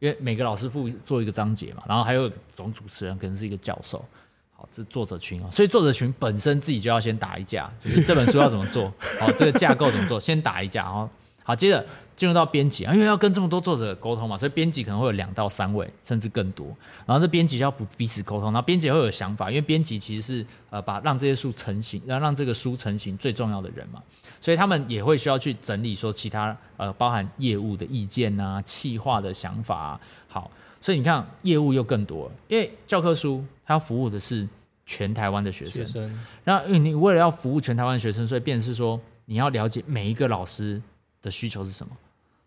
因为每个老师傅做一个章节嘛，然后还有总主持人可能是一个教授，好，这作者群啊，所以作者群本身自己就要先打一架，就是这本书要怎么做，好，这个架构怎么做，先打一架，然后。好，接着进入到编辑啊，因为要跟这么多作者沟通嘛，所以编辑可能会有两到三位，甚至更多。然后这编辑要不彼此沟通，然后编辑会有想法，因为编辑其实是呃把让这些书成型，然后让这个书成型最重要的人嘛，所以他们也会需要去整理说其他呃包含业务的意见啊、企划的想法啊。好，所以你看业务又更多了，因为教科书它要服务的是全台湾的学生，学生，然后因为你为了要服务全台湾学生，所以变是说你要了解每一个老师的需求是什么，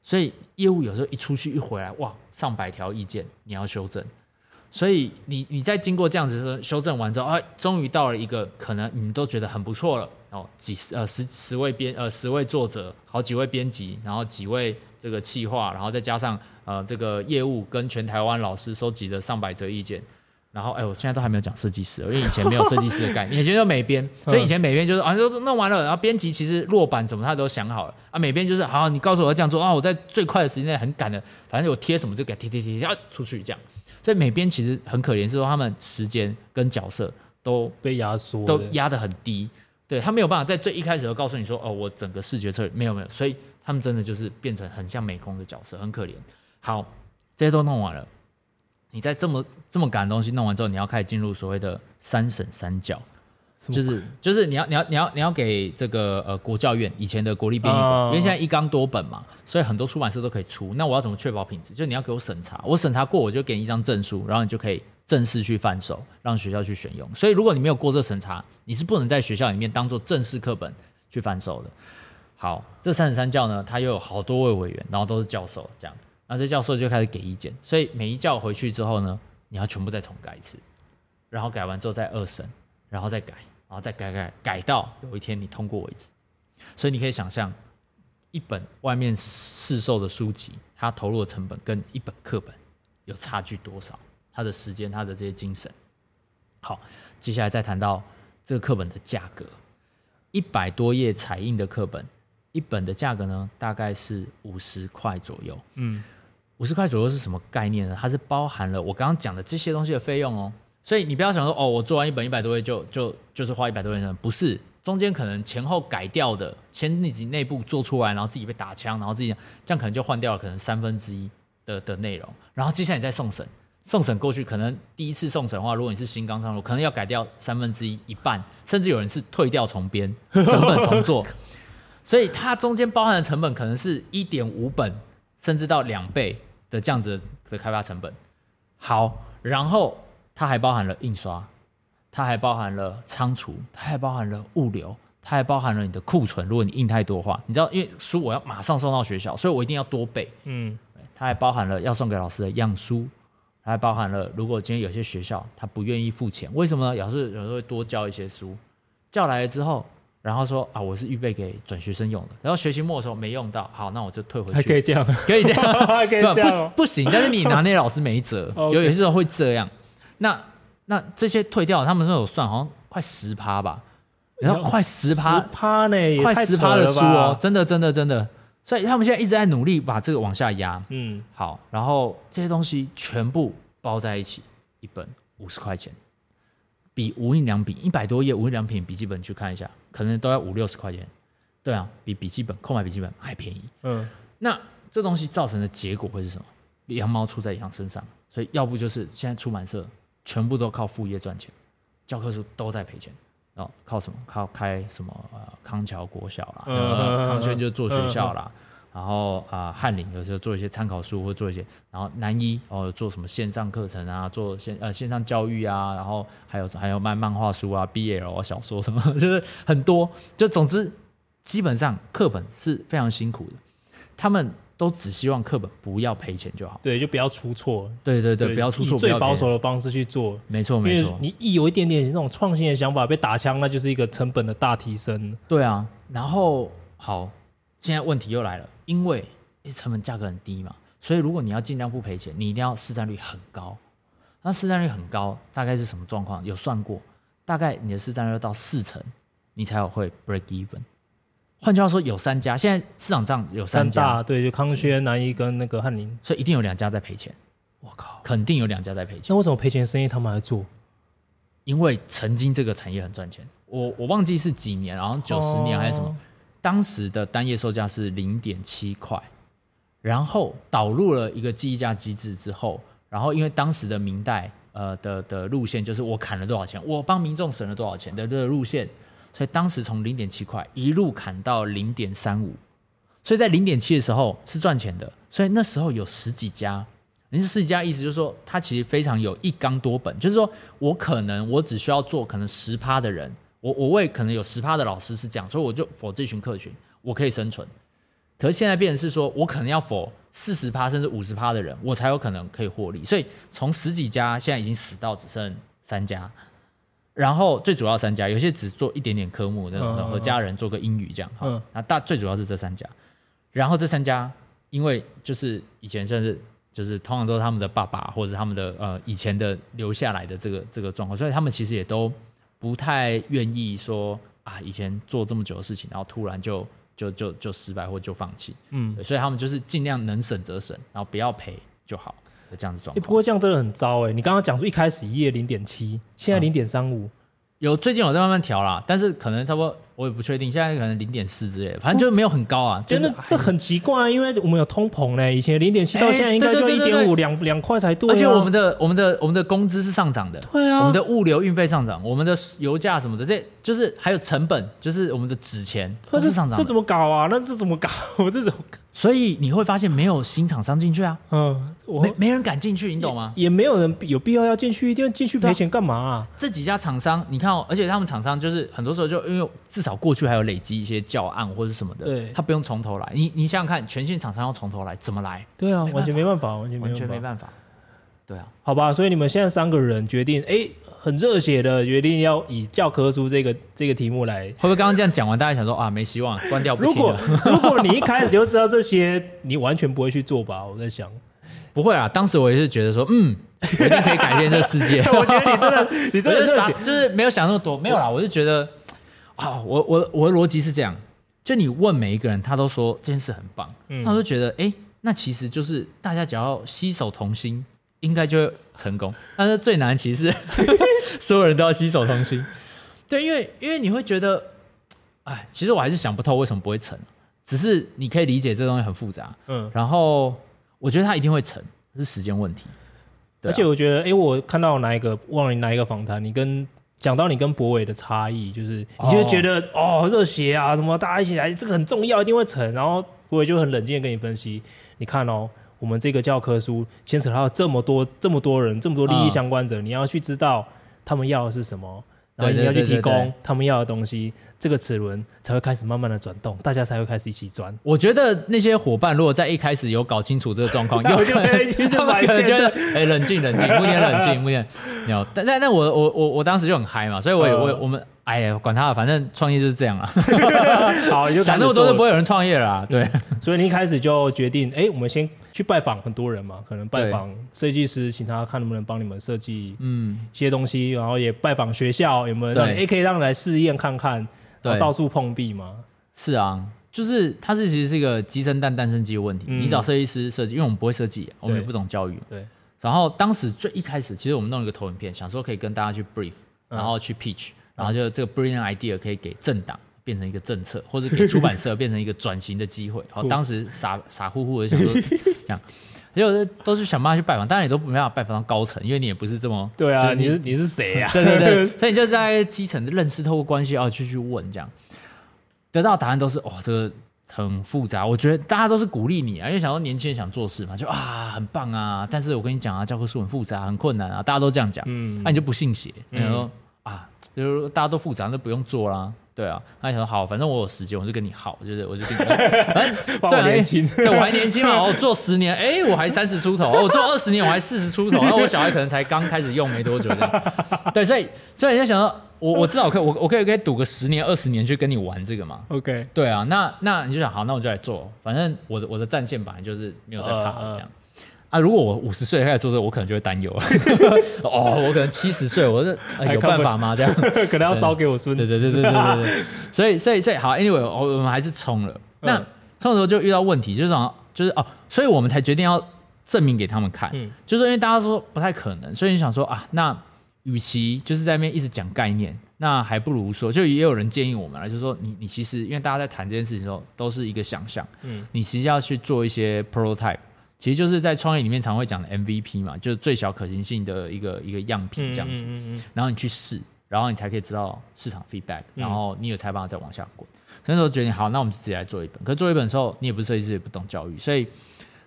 所以业务有时候一出去一回来，哇，上百条意见你要修正，所以你你在经过这样子的修正完之后，哎，终于到了一个可能你们都觉得很不错了，哦，几十呃十十位编呃十位作者，好几位编辑，然后几位这个企划，然后再加上呃这个业务跟全台湾老师收集的上百则意见。然后，哎，我现在都还没有讲设计师，因为以前没有设计师的概念，以前就美编，所以以前美编就是啊，都弄完了，然后编辑其实落版什么他都想好了啊，美编就是好，你告诉我要这样做啊，我在最快的时间内很赶的，反正我贴什么就给贴贴贴贴出去这样，所以美编其实很可怜，是说他们时间跟角色都被压缩，都压得很低，对，他没有办法在最一开始就告诉你说哦，我整个视觉策略没有没有，所以他们真的就是变成很像美工的角色，很可怜。好，这些都弄完了。你在这么这么赶的东西弄完之后，你要开始进入所谓的三审三教，就是就是你要你要你要你要给这个呃国教院以前的国立编译馆，因为现在一纲多本嘛，所以很多出版社都可以出。那我要怎么确保品质？就你要给我审查，我审查过我就给你一张证书，然后你就可以正式去贩售，让学校去选用。所以如果你没有过这审查，你是不能在学校里面当做正式课本去贩售的。好，这三审三教呢，它又有好多位委员，然后都是教授这样。那这教授就开始给意见，所以每一教回去之后呢，你要全部再重改一次，然后改完之后再二审，然后再改，然后再改改改到有一天你通过为止。所以你可以想象，一本外面市售的书籍，它投入的成本跟一本课本有差距多少？它的时间，它的这些精神。好，接下来再谈到这个课本的价格，一百多页彩印的课本，一本的价格呢，大概是五十块左右。嗯。五十块左右是什么概念呢？它是包含了我刚刚讲的这些东西的费用哦，所以你不要想说哦，我做完一本一百多页就就就是花一百多页，不是，中间可能前后改掉的，先自己内部做出来，然后自己被打枪，然后自己这样可能就换掉了可能三分之一的的内容，然后接下来你再送审，送审过去可能第一次送审的话，如果你是新刚上路，可能要改掉三分之一一半，甚至有人是退掉重编，整本重做，所以它中间包含的成本可能是一点五本。甚至到两倍的这样子的开发成本，好，然后它还包含了印刷，它还包含了仓储，它还包含了物流，它还包含了你的库存。如果你印太多的话，你知道，因为书我要马上送到学校，所以我一定要多备。嗯，它还包含了要送给老师的样书，它还包含了如果今天有些学校他不愿意付钱，为什么呢？老师有时候会多交一些书，叫来了之后。然后说啊，我是预备给转学生用的。然后学期末的时候没用到，好，那我就退回去。还可以这样，可以这样，还可以这样。不不行，但是你拿那老师没辙，有有些时候会这样。那那这些退掉，他们说有算，好像快十趴吧。然后快十趴，十趴呢，快十趴的书哦，真的真的真的。所以他们现在一直在努力把这个往下压。嗯，好，然后这些东西全部包在一起，一本五十块钱。比无印良品一百多页无印良品笔记本去看一下，可能都要五六十块钱。对啊，比笔记本购买笔记本还便宜。嗯，那这东西造成的结果会是什么？羊毛出在羊身上，所以要不就是现在出版社全部都靠副业赚钱，教科书都在赔钱。然后靠什么？靠开什么？呃，康桥国小啦，嗯、康轩就做学校啦。然后啊，翰林有时候做一些参考书，或做一些，然后南一哦做什么线上课程啊，做线呃线上教育啊，然后还有还有卖漫画书啊，BL 啊小说什么，就是很多，就总之基本上课本是非常辛苦的，他们都只希望课本不要赔钱就好，对，就不要出错，对对对，对不要出错，最保守的方式去做，没错没错，你一有一点点那种创新的想法被打枪，那就是一个成本的大提升，对啊，然后好，现在问题又来了。因为成本价格很低嘛，所以如果你要尽量不赔钱，你一定要市占率很高。那市占率很高，大概是什么状况？有算过，大概你的市占率要到四成，你才有会 break even。换句话说，有三家，现在市场上有三家，三对，就康轩、南一跟那个翰林，所以一定有两家在赔钱。我靠，肯定有两家在赔钱。那为什么赔钱生意他们还做？因为曾经这个产业很赚钱。我我忘记是几年，然后九十年还是什么。哦当时的单页售价是零点七块，然后导入了一个计价机制之后，然后因为当时的明代呃的的路线就是我砍了多少钱，我帮民众省了多少钱的这个路线，所以当时从零点七块一路砍到零点三五，所以在零点七的时候是赚钱的，所以那时候有十几家。您是十几家，意思就是说，它其实非常有一纲多本，就是说我可能我只需要做可能十趴的人，我我为可能有十趴的老师是这样，所以我就 for 这群客群，我可以生存。可是现在变成是说，我可能要 for 四十趴甚至五十趴的人，我才有可能可以获利。所以从十几家现在已经死到只剩三家，然后最主要三家，有些只做一点点科目，那种和家人做个英语这样，嗯，那大最主要是这三家，然后这三家因为就是以前甚至。就是通常都是他们的爸爸或者他们的呃以前的留下来的这个这个状况，所以他们其实也都不太愿意说啊，以前做这么久的事情，然后突然就就就就失败或就放弃，嗯，所以他们就是尽量能省则省，然后不要赔就好，这样子状况。不过这样真的很糟哎，欸，你刚刚讲说一开始一页零点七，现在零点三五。有最近有在慢慢调啦，但是可能差不多，我也不确定。现在可能零点四之类的，反正就没有很高啊。真的，这很奇怪，啊因为我们有通膨嘞。以前零点七到现在应该就一点五两两块才对。而且我们的我们的我们的工资是上涨的，对啊，我们的物流运费上涨，我们的油价什么的，这就是还有成本，就是我们的纸钱。这怎么搞啊？那这怎么搞？我 这种。所以你会发现没有新厂商进去啊，嗯，没没人敢进去，你懂吗？也，也没有人有必要要进去，一定要进去赔钱干嘛啊？这几家厂商，你看哦，而且他们厂商就是很多时候就因为至少过去还有累积一些教案或者什么的，对，他不用从头来。你你想想看，全新厂商要从头来，怎么来？对啊，完全没办法，完全完全没办法。对啊，好吧，所以你们现在三个人决定，哎。很热血的决定要以教科书这个这个题目来，会不会刚刚这样讲完，大家想说啊，没希望，关掉。如果 如果你一开始就知道这些，你完全不会去做吧？我在想，不会啊。当时我也是觉得说，嗯，我一定可以改变这世界。我觉得你真的，你真的傻，就是没有想那么多，没有啦。我是觉得啊，我我我的逻辑是这样，就你问每一个人，他都说这件事很棒，嗯，他都觉得，哎、欸，那其实就是大家只要携手同心。应该就会成功，但是最难其实是 所有人都要携手同心。对，因为因为你会觉得，哎，其实我还是想不透为什么不会成，只是你可以理解这东西很复杂，嗯，然后我觉得它一定会成，是时间问题。而且我觉得，哎、欸，我看到哪一个忘了你哪一个访谈，你跟讲到你跟博伟的差异，就是你就觉得哦热血啊，什么大家一起来，这个很重要，一定会成。然后博伟就很冷静的跟你分析，你看哦。我们这个教科书牵扯到这么多、这么多人、这么多利益相关者，嗯、你要去知道他们要的是什么，然后你要去提供他们要的东西，这个齿轮才会开始慢慢的转动，大家才会开始一起转。我觉得那些伙伴如果在一开始有搞清楚这个状况，有可能就把觉得哎冷静冷静，目前冷静目前，有但但但我我我我当时就很嗨嘛，所以我也我、呃、我们。哎呀，管他了，反正创业就是这样啊。好，就 想那么多都不会有人创业了啊。对，所以你一开始就决定，哎，我们先去拜访很多人嘛，可能拜访设计师，请他看能不能帮你们设计嗯一些东西，然后也拜访学校，有没有让可以让你来试验看看，对，到处碰壁嘛。是啊，就是它是其实是一个鸡生蛋蛋生鸡的问题。你找设计师设计，因为我们不会设计，我们也不懂教育。对。然后当时最一开始，其实我们弄了一个投影片，想说可以跟大家去 brief，然后去 pitch。然后就这个 brilliant idea 可以给政党变成一个政策，或者给出版社变成一个转型的机会。好，当时傻傻乎乎的想说这样，结果都是想办法去拜访，当然也都没办法拜访到高层，因为你也不是这么对啊，你是你是谁呀？对对对，所以你就在基层的认识，透过关系啊去去问这样，得到答案都是哇，这个很复杂。我觉得大家都是鼓励你啊，因为想说年轻人想做事嘛，就啊很棒啊。但是我跟你讲啊，教科书很复杂，很困难啊，大家都这样讲，嗯，那你就不信邪，你说啊。就是大家都复杂，那不用做啦。对啊，他想说好，反正我有时间，我就跟你耗，就是我就跟你，反正对，年轻，对，我还年轻嘛，我做十年，哎，我还三十出头，我做二十年，我还四十出头，然后我小孩可能才刚开始用没多久。对，所以所以人家想说，我我至少可以，我我可以可以赌个十年二十年去跟你玩这个嘛。OK，对啊，那那你就想好，那我就来做，反正我的我的战线本来就是没有在怕这样。啊，如果我五十岁开始做这个，我可能就会担忧 哦，我可能七十岁，我是、呃、有办法吗？这样 可能要烧给我孙子。对对对对对对对。所以所以所以好，Anyway，我我们还是冲了。那冲的时候就遇到问题，就是什么？就是哦，所以我们才决定要证明给他们看。嗯。就是因为大家说不太可能，所以你想说啊，那与其就是在那边一直讲概念，那还不如说，就也有人建议我们了，就是说你你其实因为大家在谈这件事情的时候都是一个想象，嗯，你其实要去做一些 prototype，其实就是在创业里面常会讲的 MVP 嘛，就是最小可行性的一个一个样品这样子，嗯嗯嗯，然后你去试，然后你才可以知道市场 feedback，然后你有才办法再往下滚。所以说决定好，那我们就直接来做一本。可是做一本的时候，你也不是设计师，也不懂教育，所以。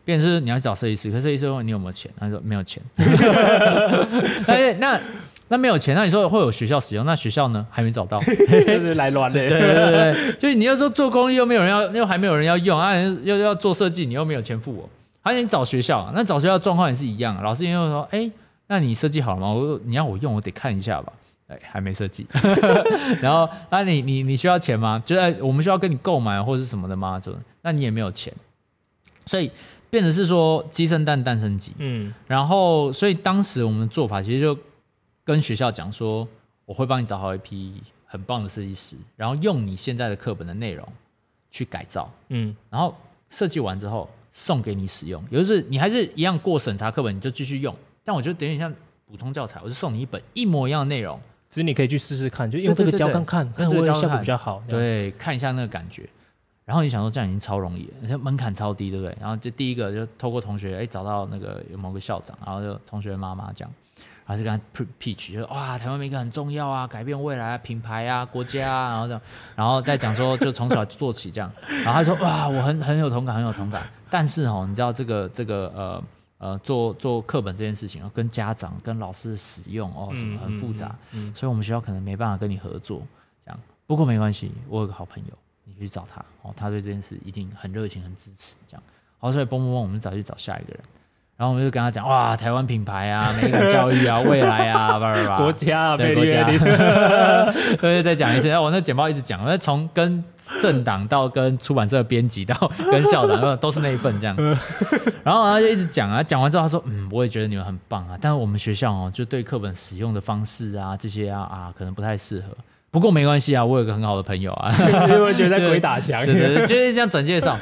变成是你要找设计师，可是设计师问你有没有钱，他说没有钱。哎，那那没有钱，那你说会有学校使用，那学校呢还没找到，就是来乱的。对对对对，就是你要说做公益又没有人要，又还没有人要用啊，又要做设计，你又没有钱付我，还得你找学校，那找学校状况也是一样。老师因为说，哎，那你设计好了吗？我说你要我用，我得看一下吧。哎，还没设计。然后，那你你你需要钱吗？就是我们需要跟你购买或者是什么的吗？就那你也没有钱，所以。变成是说鸡生蛋，蛋生鸡。嗯，然后所以当时我们的做法其实就跟学校讲说，我会帮你找好一批很棒的设计师，然后用你现在的课本的内容去改造。嗯，然后设计完之后送给你使用，也就是你还是一样过审查课本，你就继续用。但我觉得等于像普通教材，我就送你一本一模一样的内容，其实你可以去试试看，就用这个教看看，看这个效果比较好。对，看一下那个感觉。然后你想说这样已经超容易了，门槛超低，对不对？然后就第一个就透过同学，哎，找到那个有某个校长，然后就同学妈妈讲，然后就跟他 pitch，就说哇，台湾民歌很重要啊，改变未来啊，品牌啊，国家啊，然后这样，然后再讲说就从小做起这样，然后他说哇，我很很有同感，很有同感。但是哦，你知道这个这个呃呃做做课本这件事情哦，跟家长跟老师使用哦什么很复杂，嗯嗯嗯、所以我们学校可能没办法跟你合作这样。不过没关系，我有个好朋友。你去找他哦，他对这件事一定很热情、很支持。这样，好，所以嘣嘣嘣，我们找去找下一个人，然后我们就跟他讲哇，台湾品牌啊，美感教育啊，未来啊，叭叭叭，国家啊，对国家，所以再讲一次。然后我那简报一直讲，那从跟政党到跟出版社编辑到跟校长，都是那一份这样。然后他就一直讲啊，讲完之后他说，嗯，我也觉得你们很棒啊，但是我们学校哦，就对课本使用的方式啊，这些啊啊，可能不太适合。不过没关系啊，我有个很好的朋友啊，因为觉得在鬼打墙，对对对，就是这样转介绍。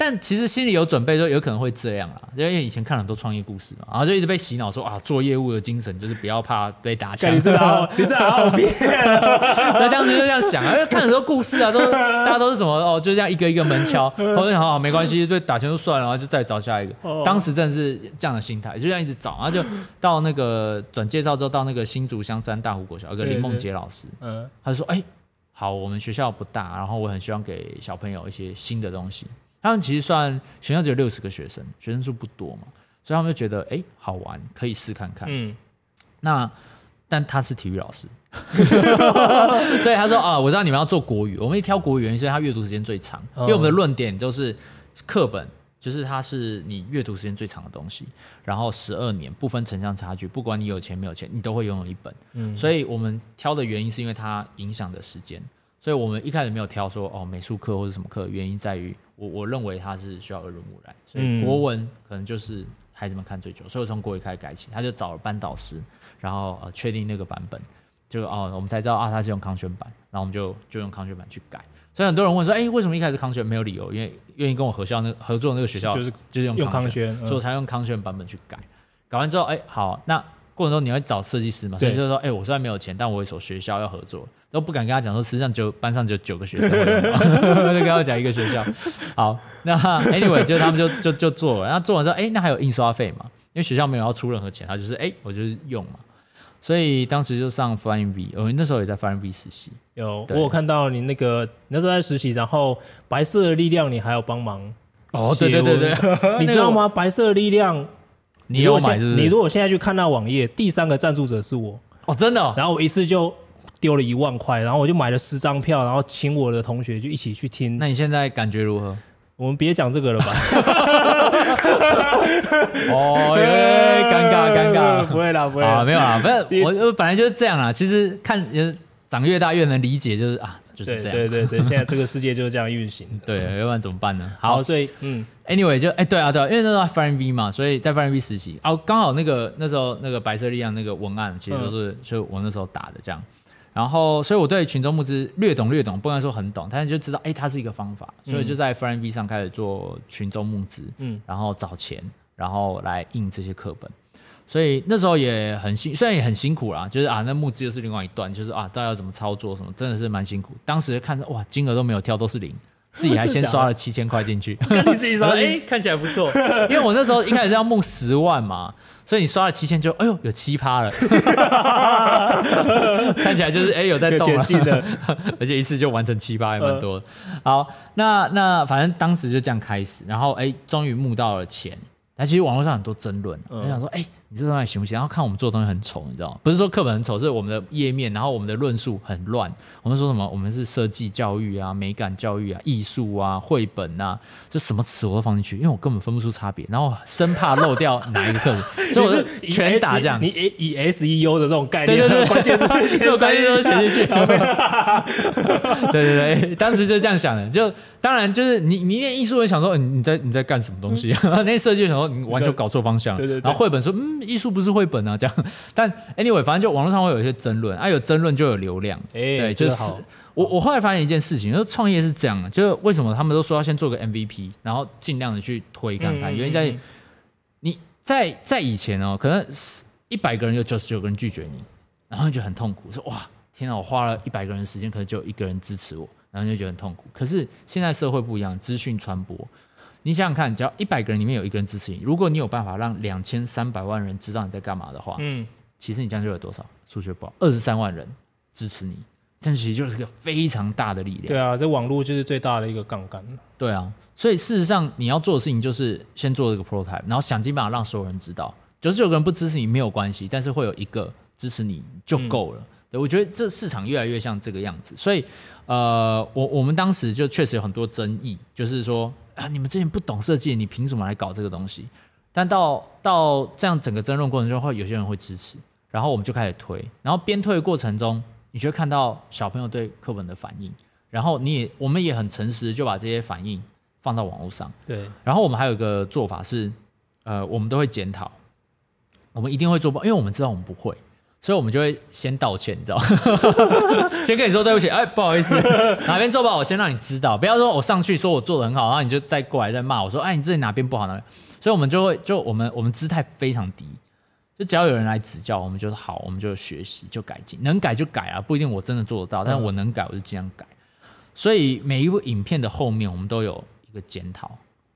但其实心里有准备，说有可能会这样啊，因为以前看了很多创业故事嘛，然后就一直被洗脑说啊，做业务的精神就是不要怕被打枪。你这个好，你这个好 骗，那这样子就这样想啊，因为看很多故事啊，都大家都是什么哦，就这样一个一个门敲，后面好好没关系，对打枪就算了，然后就再找下一个。哦、当时真的是这样的心态，就这样一直找，然后就到那个转介绍之后，到那个新竹香山大湖国小，有个林梦杰老师，嗯，他就说，哎、欸。好，我们学校不大，然后我很希望给小朋友一些新的东西。他们其实算学校只有六十个学生，学生数不多嘛，所以他们就觉得哎好玩，可以试看看。嗯，那但他是体育老师，所以他说啊，我知道你们要做国语，我们一挑国语，因为他阅读时间最长，因为我们的论点就是课本。就是它是你阅读时间最长的东西，然后十二年不分城乡差距，不管你有钱没有钱，你都会拥有一本。嗯，所以我们挑的原因是因为它影响的时间，所以我们一开始没有挑说哦美术课或者什么课，原因在于我我认为它是需要耳濡目染，所以国文可能就是孩子们看最久，所以我从国语开始改起，他就找了班导师，然后呃确定那个版本，就哦我们才知道啊他是用康轩版，然后我们就就用康轩版去改。所以很多人问说：“哎、欸，为什么一开始康轩没有理由？因为愿意跟我合校那合作的那个学校就是就是用康轩，嗯、所以我才用康轩版本去改。改完之后，哎、欸，好，那过程中你会找设计师嘛？所以就是说：哎、欸，我虽然没有钱，但我有所学校要合作，都不敢跟他讲说，实际上就班上只有九个学生，就跟他讲一个学校。好，那 anyway，就他们就就就做了，然后做完之后，哎、欸，那还有印刷费嘛？因为学校没有要出任何钱，他就是哎、欸，我就是用嘛。”所以当时就上 Flying V，我那时候也在 Flying V 实习。有，我有看到你那个那时候在实习，然后白色的力量你还有帮忙。哦，对对对对，你知道吗？白色的力量，你有买是不是？你如果现在去看那网页，第三个赞助者是我。哦，真的、哦。然后我一次就丢了一万块，然后我就买了十张票，然后请我的同学就一起去听。那你现在感觉如何？我们别讲这个了吧。哦耶，尴尬 尴尬，不会啦，不会啦。啊，没有啦，不是我，我本来就是这样啦。其实看人长越大越能理解，就是啊，就是这样。对对对，现在这个世界就是这样运行。对，要不然怎么办呢？好，所以嗯，anyway 就哎，对啊对啊，因为那时候 Flying V 嘛，所以在 Flying V 实习。哦，刚好那个那时候那个白色力量那个文案，其实都是就我那时候打的这样。然后，所以我对群众募资略懂略懂，不能说很懂，但是就知道，哎，它是一个方法，所以就在 Flying V 上开始做群众募资，嗯，然后找钱，然后来印这些课本。所以那时候也很辛，虽然也很辛苦啦，就是啊，那募资又是另外一段，就是啊，大家要怎么操作什么，真的是蛮辛苦。当时看着哇，金额都没有跳，都是零，自己还先刷了七千块进去，跟你自己刷，哎、欸，看起来不错。因为我那时候一开始是要募十万嘛，所以你刷了七千就，哎呦，有七趴了，看起来就是哎、欸、有在动了，而且一次就完成七趴，也蛮多的。好，那那反正当时就这样开始，然后哎，终于募到了钱。但其实网络上很多争论，我想说，哎、欸。你这东西行不行？然后看我们做的东西很丑，你知道吗？不是说课本很丑，是我们的页面，然后我们的论述很乱。我们说什么？我们是设计教育啊、美感教育啊、艺术啊、绘本啊，这什么词我都放进去，因为我根本分不出差别，然后生怕漏掉哪一个课本，所以我是全打这样。你以 SEO 的这种概念，对对对，关键词就关键词写进去。对对对，当时就这样想的。就当然就是你你念艺术，会想说，你在你在干什么东西？嗯、那些设计想说，你完全搞错方向。对对，对。然后绘本说，嗯。艺术不是绘本啊，这样。但 anyway，反正就网络上会有一些争论，啊，有争论就有流量。哎、欸，对，就是好我我后来发现一件事情，就是创业是这样的，就是为什么他们都说要先做个 MVP，然后尽量的去推看看。嗯、原因在你在在以前哦，可能一百个人有九十九个人拒绝你，然后你就很痛苦，说哇，天哪，我花了一百个人的时间，可能就有一个人支持我，然后就觉得很痛苦。可是现在社会不一样，资讯传播。你想想看，只要一百个人里面有一个人支持你，如果你有办法让两千三百万人知道你在干嘛的话，嗯，其实你这样就有多少？数学不好，二十三万人支持你，这样其实就是一个非常大的力量。对啊，这网络就是最大的一个杠杆。对啊，所以事实上你要做的事情就是先做这个 prototype，然后想尽办法让所有人知道。九十九个人不支持你没有关系，但是会有一个支持你就够了。嗯、对，我觉得这市场越来越像这个样子。所以，呃，我我们当时就确实有很多争议，就是说。啊！你们之前不懂设计，你凭什么来搞这个东西？但到到这样整个争论过程中，会有些人会支持，然后我们就开始推，然后边推的过程中，你就会看到小朋友对课本的反应，然后你也我们也很诚实，就把这些反应放到网络上。对，然后我们还有一个做法是，呃，我们都会检讨，我们一定会做报，因为我们知道我们不会。所以我们就会先道歉，你知道吗？先跟你说对不起，哎，不好意思，哪边做不好，我先让你知道，不要说我上去说我做的很好，然后你就再过来再骂我说，哎，你自己哪边不好呢？所以我们就会就我们我们姿态非常低，就只要有人来指教，我们就好，我们就学习就改进，能改就改啊，不一定我真的做得到，但是我能改，我就尽量改。所以每一部影片的后面，我们都有一个检讨，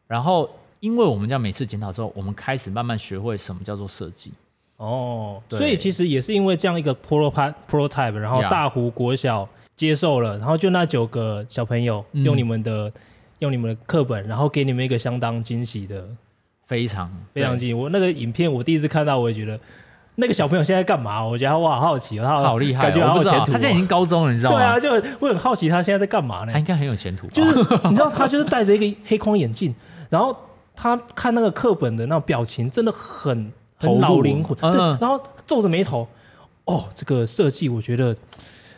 然后因为我们这样每次检讨之后，我们开始慢慢学会什么叫做设计。哦，所以其实也是因为这样一个 prototype prototype，然后大湖国小接受了，然后就那九个小朋友用你们的、嗯、用你们的课本，然后给你们一个相当惊喜的，非常非常惊喜。我那个影片我第一次看到，我也觉得那个小朋友现在干嘛？我觉得我好好奇，他好厉害、哦，感觉好有前途、哦。他现在已经高中了，你知道吗？对啊，就我很好奇他现在在干嘛呢？他应该很有前途，就是你知道他就是戴着一个黑框眼镜，然后他看那个课本的那种表情真的很。很老灵魂，对，然后皱着眉头，哦，这个设计我觉得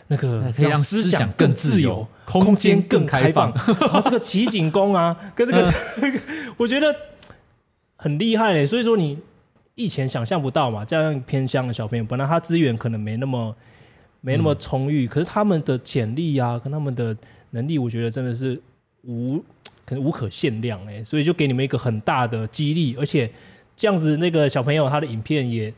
那个可以让思想更自由，空间更开放。然后这个奇景宫啊，跟这个，我觉得很厉害嘞。所以说你以前想象不到嘛，这样偏乡的小朋友，本来他资源可能没那么没那么充裕，可是他们的潜力啊，跟他们的能力，我觉得真的是无可能无可限量哎。所以就给你们一个很大的激励，而且。这样子，那个小朋友他的影片也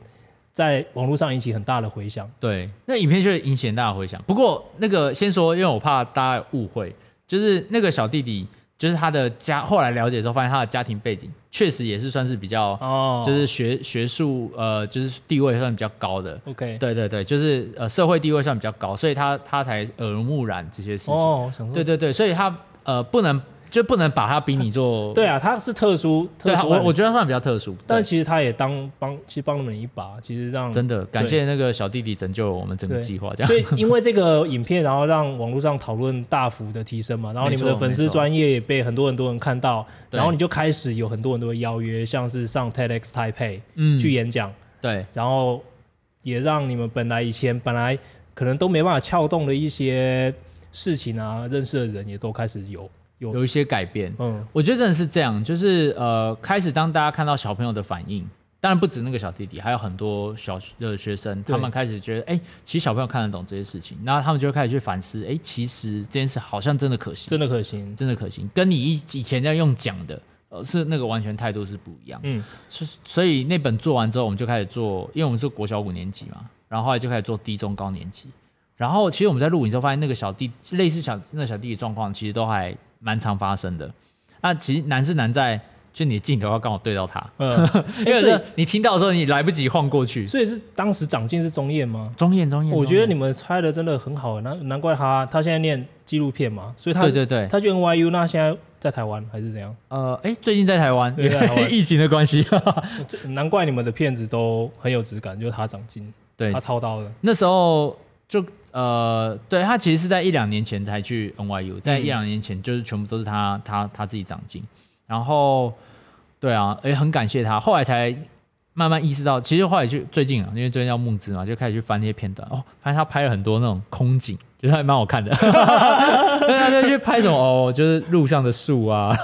在网络上引起很大的回响。对，那影片就是引起很大的回响。不过那个先说，因为我怕大家误会，就是那个小弟弟，就是他的家。后来了解之后，发现他的家庭背景确实也是算是比较，哦，就是学学术呃，就是地位算比较高的。OK，对对对，就是呃社会地位算比较高，所以他他才耳濡目染这些事情。哦，对对对，所以他呃不能。就不能把他比你做对啊，他是特殊，对啊，我我觉得他算比较特殊，但其实他也当帮，其实帮了你们一把，其实让真的感谢那个小弟弟拯救了我们整个计划，这样。所以因为这个影片，然后让网络上讨论大幅的提升嘛，然后你们的粉丝专业也被很多很多人看到，然后你就开始有很多很多的邀约，像是上 TEDx Taipei 嗯。去演讲，对，然后也让你们本来以前本来可能都没办法撬动的一些事情啊，认识的人也都开始有。有有一些改变，嗯，我觉得真的是这样，就是呃，开始当大家看到小朋友的反应，当然不止那个小弟弟，还有很多小的学生，他们开始觉得，哎、欸，其实小朋友看得懂这些事情，然后他们就会开始去反思，哎、欸，其实这件事好像真的可行，真的可行，真的可行，跟你以以前在用讲的，呃，是那个完全态度是不一样。嗯，所所以那本做完之后，我们就开始做，因为我们是国小五年级嘛，然后后来就开始做低中高年级。然后其实我们在录影之后发现，那个小弟类似小那个小弟的状况，其实都还蛮常发生的。那其实难是难在。就你的镜头要刚好对到他，嗯，因为你听到的时候你来不及晃过去，所以是当时长进是钟燕吗？钟燕，钟燕，我觉得你们猜的真的很好，难难怪他他现在念纪录片嘛，所以他对对对，他去 NYU，那现在在台湾还是怎样？呃，哎、欸，最近在台湾，因为 疫情的关系，难怪你们的片子都很有质感，就是他长进，对，他操刀的。那时候就呃，对他其实是在一两年前才去 NYU，在一两年前就是全部都是他他他自己长进，然后。对啊，也很感谢他。后来才慢慢意识到，其实后来就最近啊，因为最近要募资嘛，就开始去翻那些片段哦，发现他拍了很多那种空景，觉得还蛮好看的。对啊，就去拍什么哦，就是路上的树啊，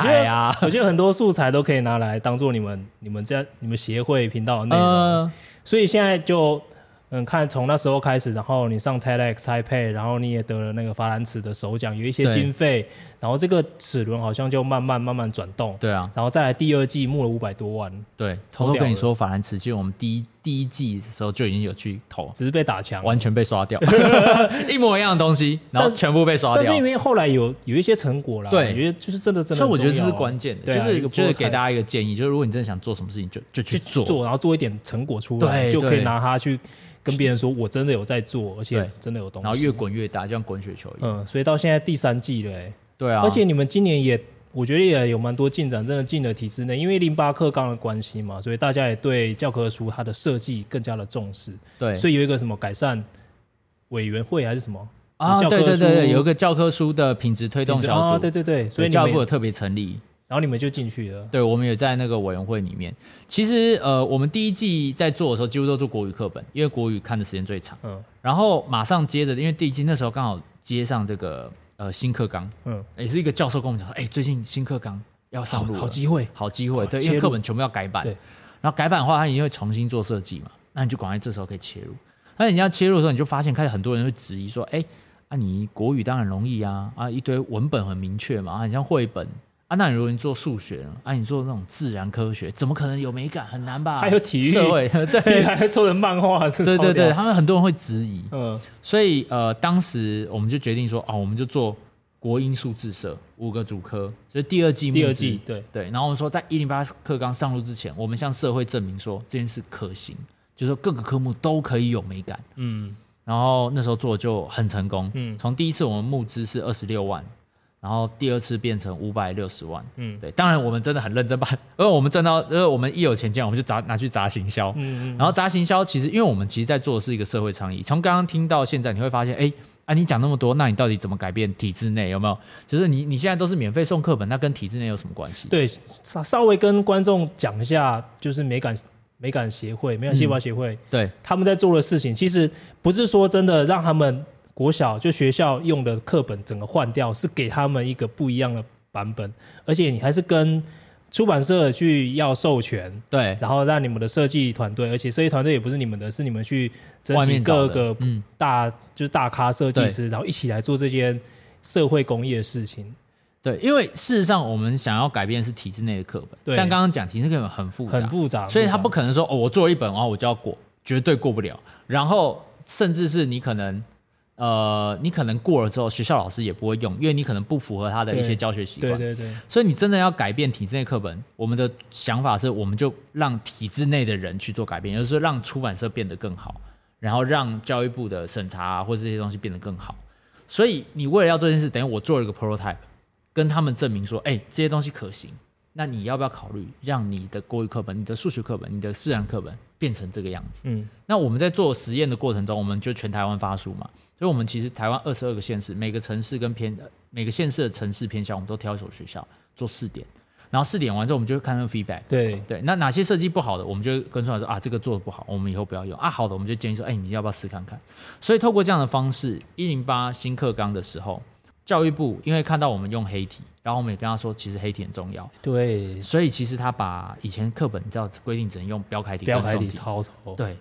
海啊，我觉得很多素材都可以拿来当做你们你们这样你们协会频道的内容。呃、所以现在就。嗯，看从那时候开始，然后你上 TEDx Taipei，然后你也得了那个法兰茨的首奖，有一些经费，然后这个齿轮好像就慢慢慢慢转动。对啊，然后再来第二季募了五百多万。对，偷偷跟你说，法兰茨其实我们第一第一季的时候就已经有去投，只是被打墙，完全被刷掉，一模一样的东西，然后全部被刷掉。但是因为后来有有一些成果了，对，因为就是真的真的，所以我觉得这是关键的，就是就是给大家一个建议，就是如果你真的想做什么事情，就就去做，做，然后做一点成果出来，就可以拿它去。跟别人说，我真的有在做，而且真的有东西，然后越滚越大，就像滚雪球一样。嗯，所以到现在第三季了，哎，对啊。而且你们今年也，我觉得也有蛮多进展，真的进了体制内，因为零八课纲的关系嘛，所以大家也对教科书它的设计更加的重视。对，所以有一个什么改善委员会还是什么啊？对对对，有一个教科书的品质推动小组。啊，对对对，所以教育部特别成立。然后你们就进去了，对，我们也在那个委员会里面。其实，呃，我们第一季在做的时候，几乎都做国语课本，因为国语看的时间最长。嗯。然后马上接着，因为第一季那时候刚好接上这个呃新课纲，嗯，也是一个教授跟我们讲说，哎，最近新课纲要上路，好机会，好机会，对，因为课本全部要改版，对。然后改版的话，它一定会重新做设计嘛，那你就赶快这时候可以切入。那你要切入的时候，你就发现开始很多人会质疑说，哎，啊，你国语当然容易啊，啊，一堆文本很明确嘛，很像绘本。啊，那你如果你做数学呢？啊，你做那种自然科学，怎么可能有美感？很难吧？还有体育、社会，对，还做成漫画，对对对，他们很多人会质疑。嗯，所以呃，当时我们就决定说，哦，我们就做国英数自社五个主科，所以第二季，第二季，对对。然后我们说，在一零八课纲上路之前，我们向社会证明说这件事可行，就是说各个科目都可以有美感。嗯，然后那时候做就很成功。嗯，从第一次我们募资是二十六万。然后第二次变成五百六十万，嗯，对，当然我们真的很认真办，因为我们赚到，因为我们一有钱进来，我们就砸拿去砸行销，嗯嗯，然后砸行销，其实因为我们其实在做的是一个社会倡议，从刚刚听到现在，你会发现，哎，啊，你讲那么多，那你到底怎么改变体制内有没有？就是你你现在都是免费送课本，那跟体制内有什么关系？对，稍稍微跟观众讲一下，就是美感美感协会、美感细胞协会，嗯、对，他们在做的事情，其实不是说真的让他们。国小就学校用的课本整个换掉，是给他们一个不一样的版本，而且你还是跟出版社去要授权，对，然后让你们的设计团队，而且设计团队也不是你们的，是你们去征集各个大就是大咖设计师，然后一起来做这件社会公益的事情。对，因为事实上我们想要改变是体制内的课本，对，但刚刚讲体制内课本很复杂，很复杂，所以他不可能说哦，我做了一本，然后我就要过，绝对过不了，然后甚至是你可能。呃，你可能过了之后，学校老师也不会用，因为你可能不符合他的一些教学习惯。对对对。所以你真的要改变体制内课本，我们的想法是，我们就让体制内的人去做改变，也就是说让出版社变得更好，然后让教育部的审查啊，或者这些东西变得更好。所以你为了要做这件事，等于我做了一个 prototype，跟他们证明说，哎，这些东西可行。那你要不要考虑让你的国语课本、你的数学课本、你的自然课本变成这个样子？嗯，那我们在做实验的过程中，我们就全台湾发书嘛。所以，我们其实台湾二十二个县市，每个城市跟偏每个县市的城市偏向，我们都挑一所学校做试点。然后试点完之后，我们就看那个 feedback。对对，那哪些设计不好的，我们就跟出来说啊，这个做的不好，我们以后不要用啊。好的，我们就建议说，哎，你要不要试看看？所以，透过这样的方式，一零八新课纲的时候，教育部因为看到我们用黑体，然后我们也跟他说，其实黑体很重要。对，所以其实他把以前课本你知道规定只能用标楷体，标楷体抄抄。对。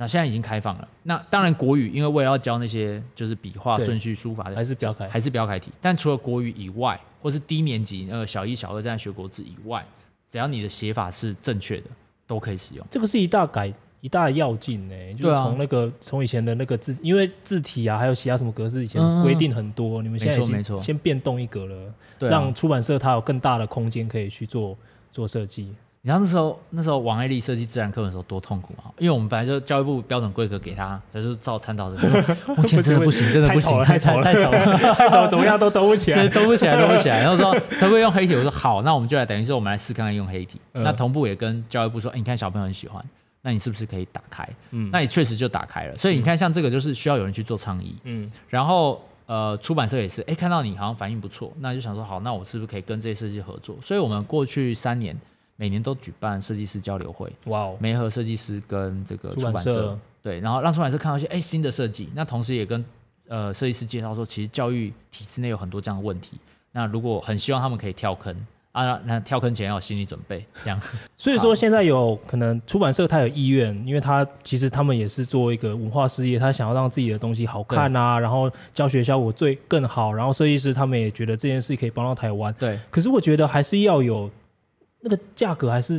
那现在已经开放了。那当然国语，因为为了要教那些就是笔画顺序、书法的，还是标楷，还是标楷体。但除了国语以外，或是低年级呃小一、小二在学国字以外，只要你的写法是正确的，都可以使用。这个是一大改。一大要进呢，就是从那个从、啊、以前的那个字，因为字体啊，还有其他什么格式，以前规定很多，嗯、你们现在已经先变动一格了，啊、让出版社它有更大的空间可以去做做设计。你知道那时候那时候王爱丽设计自然课本的时候多痛苦啊！因为我们本来就教育部标准规格给他，他就照参照的。我天，真的不行，真的不行，太丑了，太丑了，太丑了，怎么样都兜不起来，兜不起来，兜不起来。然后说可不可以用黑体？我说好，那我们就来等于说我们来试看看用黑体。嗯、那同步也跟教育部说，哎，你看小朋友很喜欢。那你是不是可以打开？嗯，那你确实就打开了。所以你看，像这个就是需要有人去做倡议。嗯，然后呃，出版社也是，哎，看到你好像反应不错，那就想说，好，那我是不是可以跟这些设计合作？所以我们过去三年每年都举办设计师交流会。哇哦，媒合设计师跟这个出版社，版社对，然后让出版社看到一些哎新的设计。那同时也跟呃设计师介绍说，其实教育体制内有很多这样的问题。那如果很希望他们可以跳坑。啊，那跳坑前要有心理准备，这样。所以说，现在有可能出版社他有意愿，因为他其实他们也是做一个文化事业，他想要让自己的东西好看啊，然后教学效果最更好，然后设计师他们也觉得这件事可以帮到台湾。对。可是我觉得还是要有那个价格，还是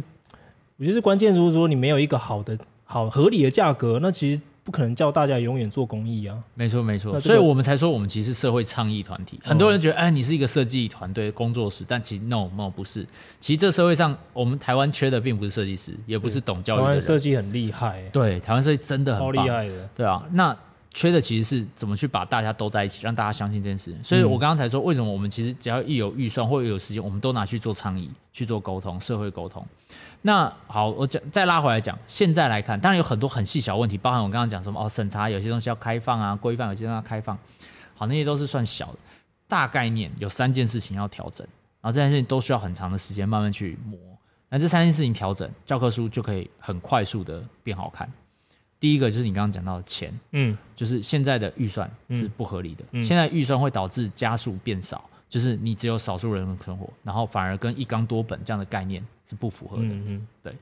我觉得是关键。如果说你没有一个好的、好合理的价格，那其实。不可能叫大家永远做公益啊！没错，没错，这个、所以我们才说我们其实是社会倡议团体。嗯、很多人觉得，哎，你是一个设计团队工作室，但其实 no no 不是。其实这社会上，我们台湾缺的并不是设计师，也不是懂教育的人。台湾设计很厉害，对，台湾设计真的很超厉害的，对啊。那缺的其实是怎么去把大家都在一起，让大家相信这件事。所以我刚刚才说，为什么我们其实只要一有预算或者有时间，我们都拿去做倡议、去做沟通、社会沟通。那好，我讲再拉回来讲，现在来看，当然有很多很细小问题，包含我刚刚讲什么哦，审查有些东西要开放啊，规范有些东西要开放，好，那些都是算小的。大概念有三件事情要调整，然后这件事情都需要很长的时间慢慢去磨。那这三件事情调整，教科书就可以很快速的变好看。第一个就是你刚刚讲到的钱，嗯，就是现在的预算是不合理的，嗯，现在预算会导致加速变少。就是你只有少数人的存活，然后反而跟一纲多本这样的概念是不符合的。嗯嗯，对。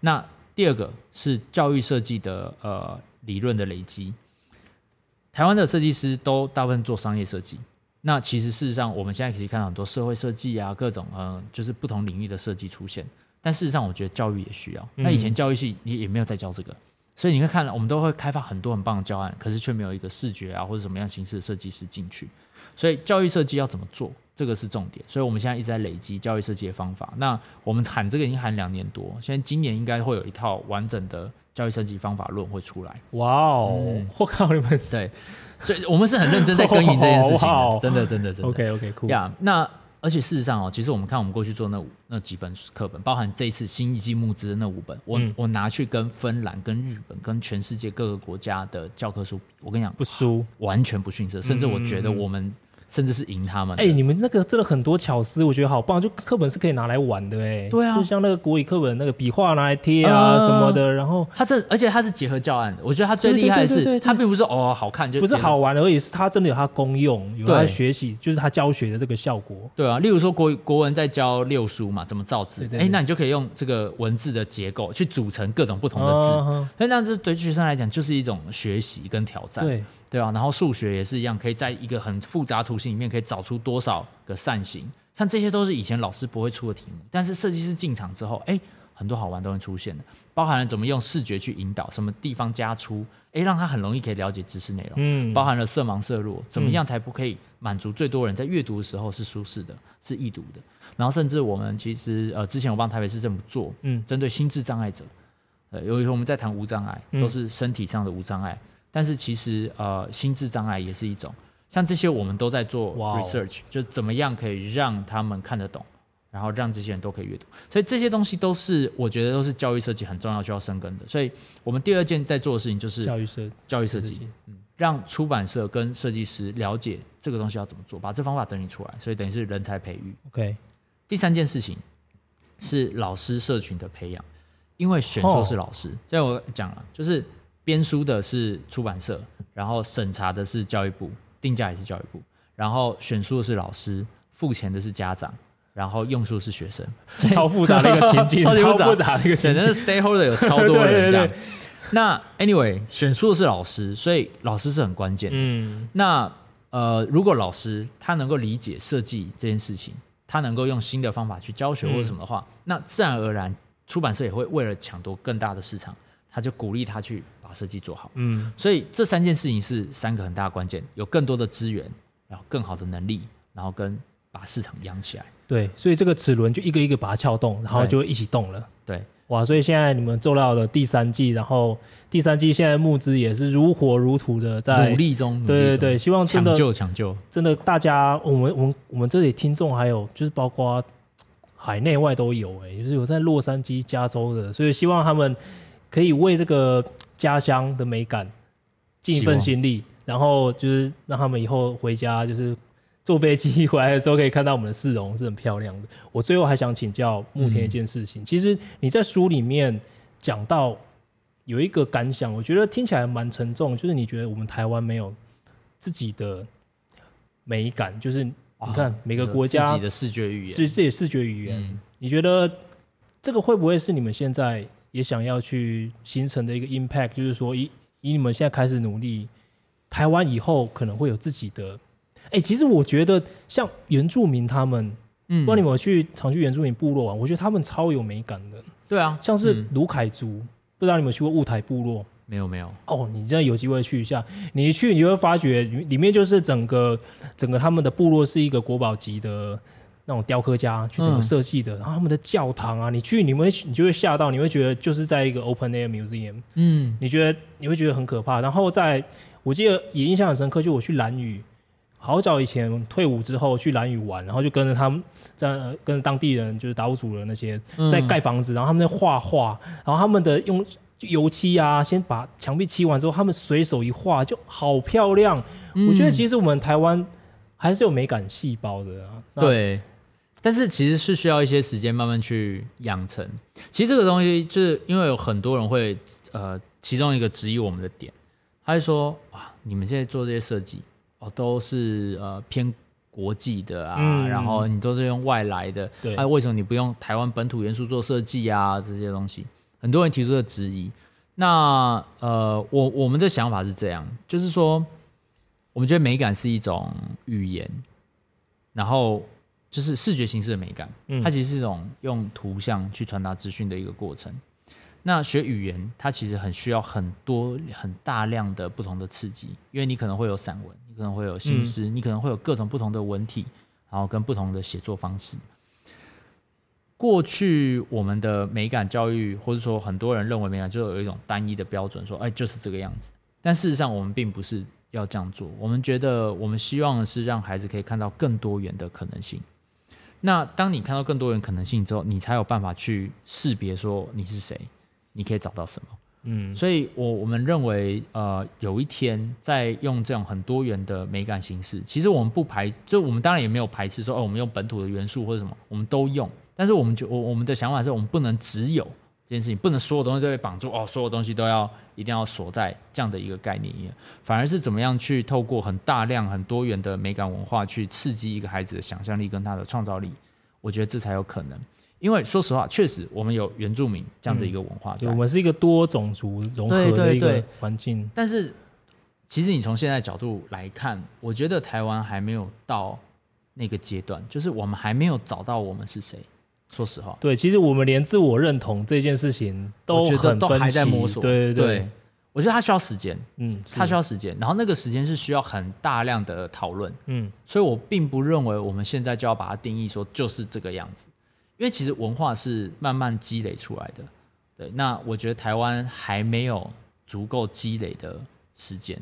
那第二个是教育设计的呃理论的累积。台湾的设计师都大部分做商业设计，那其实事实上我们现在可以看到很多社会设计啊，各种呃就是不同领域的设计出现。但事实上，我觉得教育也需要。那以前教育系也也没有在教这个，所以你会看，我们都会开发很多很棒的教案，可是却没有一个视觉啊或者什么样形式的设计师进去。所以教育设计要怎么做，这个是重点。所以我们现在一直在累积教育设计的方法。那我们喊这个已经喊两年多，现在今年应该会有一套完整的教育设计方法论会出来。哇哦！我靠，你们对，所以我们是很认真在 耕耘这件事情的，真的，真的，真的。OK OK cool。呀，那。而且事实上哦，其实我们看我们过去做那五那几本课本，包含这一次新一季募资的那五本，我、嗯、我拿去跟芬兰、跟日本、跟全世界各个国家的教科书，我跟你讲不输，完全不逊色，甚至我觉得我们。嗯嗯嗯甚至是赢他们。哎、欸，你们那个真的很多巧思，我觉得好棒。就课本是可以拿来玩的，哎。对啊。就像那个国语课本，那个笔画拿来贴啊什么的，然后它这，而且它是结合教案的。我觉得它最厉害的是，它并不是哦好看就不是好玩而已，是它真的有它功用，有它学习，就是它教学的这个效果。对啊，例如说国国文在教六书嘛，怎么造字？哎、欸，那你就可以用这个文字的结构去组成各种不同的字。所以那这对学生来讲就是一种学习跟挑战。对。对啊，然后数学也是一样，可以在一个很复杂图形里面可以找出多少个扇形，像这些都是以前老师不会出的题目，但是设计师进场之后，哎，很多好玩都会出现的，包含了怎么用视觉去引导，什么地方加粗，哎，让他很容易可以了解知识内容，嗯，包含了色盲色弱，怎么样才不可以满足最多人在阅读的时候是舒适的，是易读的，然后甚至我们其实呃之前我帮台北市政府做，嗯，针对心智障碍者，呃，有时候我们在谈无障碍，都是身体上的无障碍。但是其实呃，心智障碍也是一种，像这些我们都在做 research，Wow 就怎么样可以让他们看得懂，然后让这些人都可以阅读，所以这些东西都是我觉得都是教育设计很重要需要深耕的。所以我们第二件在做的事情就是教育设教育设计，嗯，让出版社跟设计师了解这个东西要怎么做，把这方法整理出来，所以等于是人才培育。OK，第三件事情是老师社群的培养，因为选修是老师，这样、oh. 我讲了就是。编书的是出版社，然后审查的是教育部，定价也是教育部，然后选书的是老师，付钱的是家长，然后用书是学生，超复杂的一个情境，超复杂。的一个情境，选的是 stakeholder 有超多人 这样。对对。对对那 anyway，选书的是老师，所以老师是很关键的。嗯，那呃，如果老师他能够理解设计这件事情，他能够用新的方法去教学或者什么的话，嗯、那自然而然出版社也会为了抢夺更大的市场，他就鼓励他去把设计做好。嗯，所以这三件事情是三个很大的关键：有更多的资源，然后更好的能力，然后跟把市场养起来。对，所以这个齿轮就一个一个把它撬动，然后就会一起动了。对，哇！所以现在你们做到了第三季，然后第三季现在募资也是如火如荼的在努力中。对对对，希望真的抢救抢救，真的大家，我们我们我们这里听众还有就是包括海内外都有哎，就是有在洛杉矶、加州的，所以希望他们可以为这个家乡的美感尽一份心力，然后就是让他们以后回家就是。坐飞机回来的时候，可以看到我们的市容是很漂亮的。我最后还想请教慕田一件事情，嗯、其实你在书里面讲到有一个感想，我觉得听起来蛮沉重，就是你觉得我们台湾没有自己的美感，就是你看每个国家自己的视觉语言，自己自己的视觉语言，嗯、你觉得这个会不会是你们现在也想要去形成的一个 impact？就是说以，以以你们现在开始努力，台湾以后可能会有自己的。哎、欸，其实我觉得像原住民他们，嗯，不知道你们有去常去原住民部落玩，我觉得他们超有美感的。对啊，像是卢凯族，嗯、不知道你们去过雾台部落？没有没有。哦，你真的有机会去一下，你一去你就会发觉里面就是整个整个他们的部落是一个国宝级的那种雕刻家去整个设计的，嗯、然后他们的教堂啊，你去你会你就会吓到，你会觉得就是在一个 open air museum，嗯，你觉得你会觉得很可怕。然后在我记得也印象很深刻，就我去蓝屿。好早以前退伍之后去蓝屿玩，然后就跟着他们在跟着当地人，就是达悟族人那些在盖房子，然后他们在画画，然后他们的用油漆啊，先把墙壁漆完之后，他们随手一画就好漂亮。嗯、我觉得其实我们台湾还是有美感细胞的啊。对，但是其实是需要一些时间慢慢去养成。其实这个东西就是因为有很多人会呃，其中一个质疑我们的点，他就说啊，你们现在做这些设计。哦，都是呃偏国际的啊，嗯、然后你都是用外来的，对，哎、啊，为什么你不用台湾本土元素做设计啊？这些东西，很多人提出的质疑。那呃，我我们的想法是这样，就是说，我们觉得美感是一种语言，然后就是视觉形式的美感，嗯、它其实是一种用图像去传达资讯的一个过程。那学语言，它其实很需要很多很大量的不同的刺激，因为你可能会有散文，你可能会有新诗，嗯、你可能会有各种不同的文体，然后跟不同的写作方式。过去我们的美感教育，或者说很多人认为美感就有一种单一的标准，说哎就是这个样子。但事实上我们并不是要这样做，我们觉得我们希望的是让孩子可以看到更多元的可能性。那当你看到更多元可能性之后，你才有办法去识别说你是谁。你可以找到什么？嗯，所以我我们认为，呃，有一天在用这种很多元的美感形式，其实我们不排，就我们当然也没有排斥说，哦，我们用本土的元素或者什么，我们都用。但是我们就我我们的想法是我们不能只有这件事情，不能所有东西都被绑住，哦，所有东西都要一定要锁在这样的一个概念里面，反而是怎么样去透过很大量很多元的美感文化去刺激一个孩子的想象力跟他的创造力，我觉得这才有可能。因为说实话，确实我们有原住民这样的一个文化，我们是一个多种族融合的一个环境。但是，其实你从现在角度来看，我觉得台湾还没有到那个阶段，就是我们还没有找到我们是谁。说实话，对，其实我们连自我认同这件事情都很都还在摸索。对对对，我觉得它需要时间，嗯，它需要时间，然后那个时间是需要很大量的讨论，嗯，所以我并不认为我们现在就要把它定义说就是这个样子。因为其实文化是慢慢积累出来的，对。那我觉得台湾还没有足够积累的时间，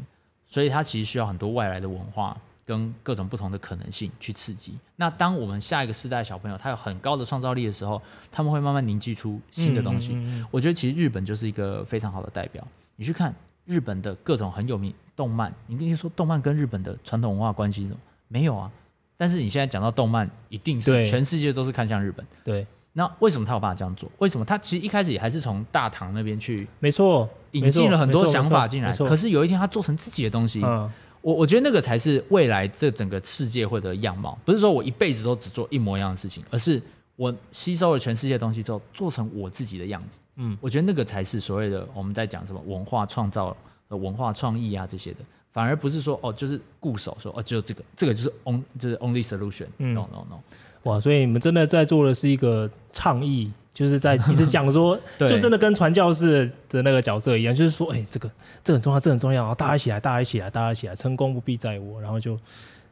所以它其实需要很多外来的文化跟各种不同的可能性去刺激。那当我们下一个世代小朋友他有很高的创造力的时候，他们会慢慢凝聚出新的东西。嗯嗯嗯嗯。我觉得其实日本就是一个非常好的代表。你去看日本的各种很有名动漫，你跟你说动漫跟日本的传统文化关系是什么？没有啊。但是你现在讲到动漫，一定是全世界都是看向日本。对，那为什么他有办法这样做？为什么他其实一开始也还是从大唐那边去？没错，引进了很多想法进来。可是有一天他做成自己的东西，嗯、我我觉得那个才是未来这整个世界会的样貌。不是说我一辈子都只做一模一样的事情，而是我吸收了全世界的东西之后，做成我自己的样子。嗯，我觉得那个才是所谓的我们在讲什么文化创造、文化创意啊这些的，反而不是说哦，就是固守说哦，只有这个，这个就是 on 就是 only solution。嗯，no no no，哇，所以你们真的在做的是一个倡议。就是在一直讲说，就真的跟传教士的那个角色一样，就是说，哎、欸，这个这很重要，这很重要，然后大家一起来，大家一起来，大家一起来，成功不必在我，然后就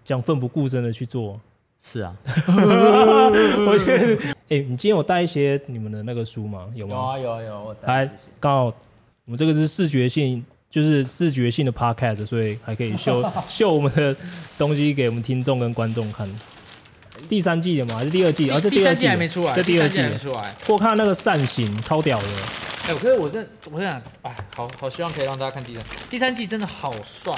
这样奋不顾身的去做。是啊，我觉得，哎、欸，你今天有带一些你们的那个书吗？有吗？有啊，有啊，有。我来，刚好我们这个是视觉性，就是视觉性的 podcast，所以还可以秀 秀我们的东西给我们听众跟观众看。第三季的吗？还是第二季？而且第二季还没出来。这第二季还没出来。我看那个扇形超屌的。哎，可是我这我想，哎，好好希望可以让大家看第三。第三季真的好帅。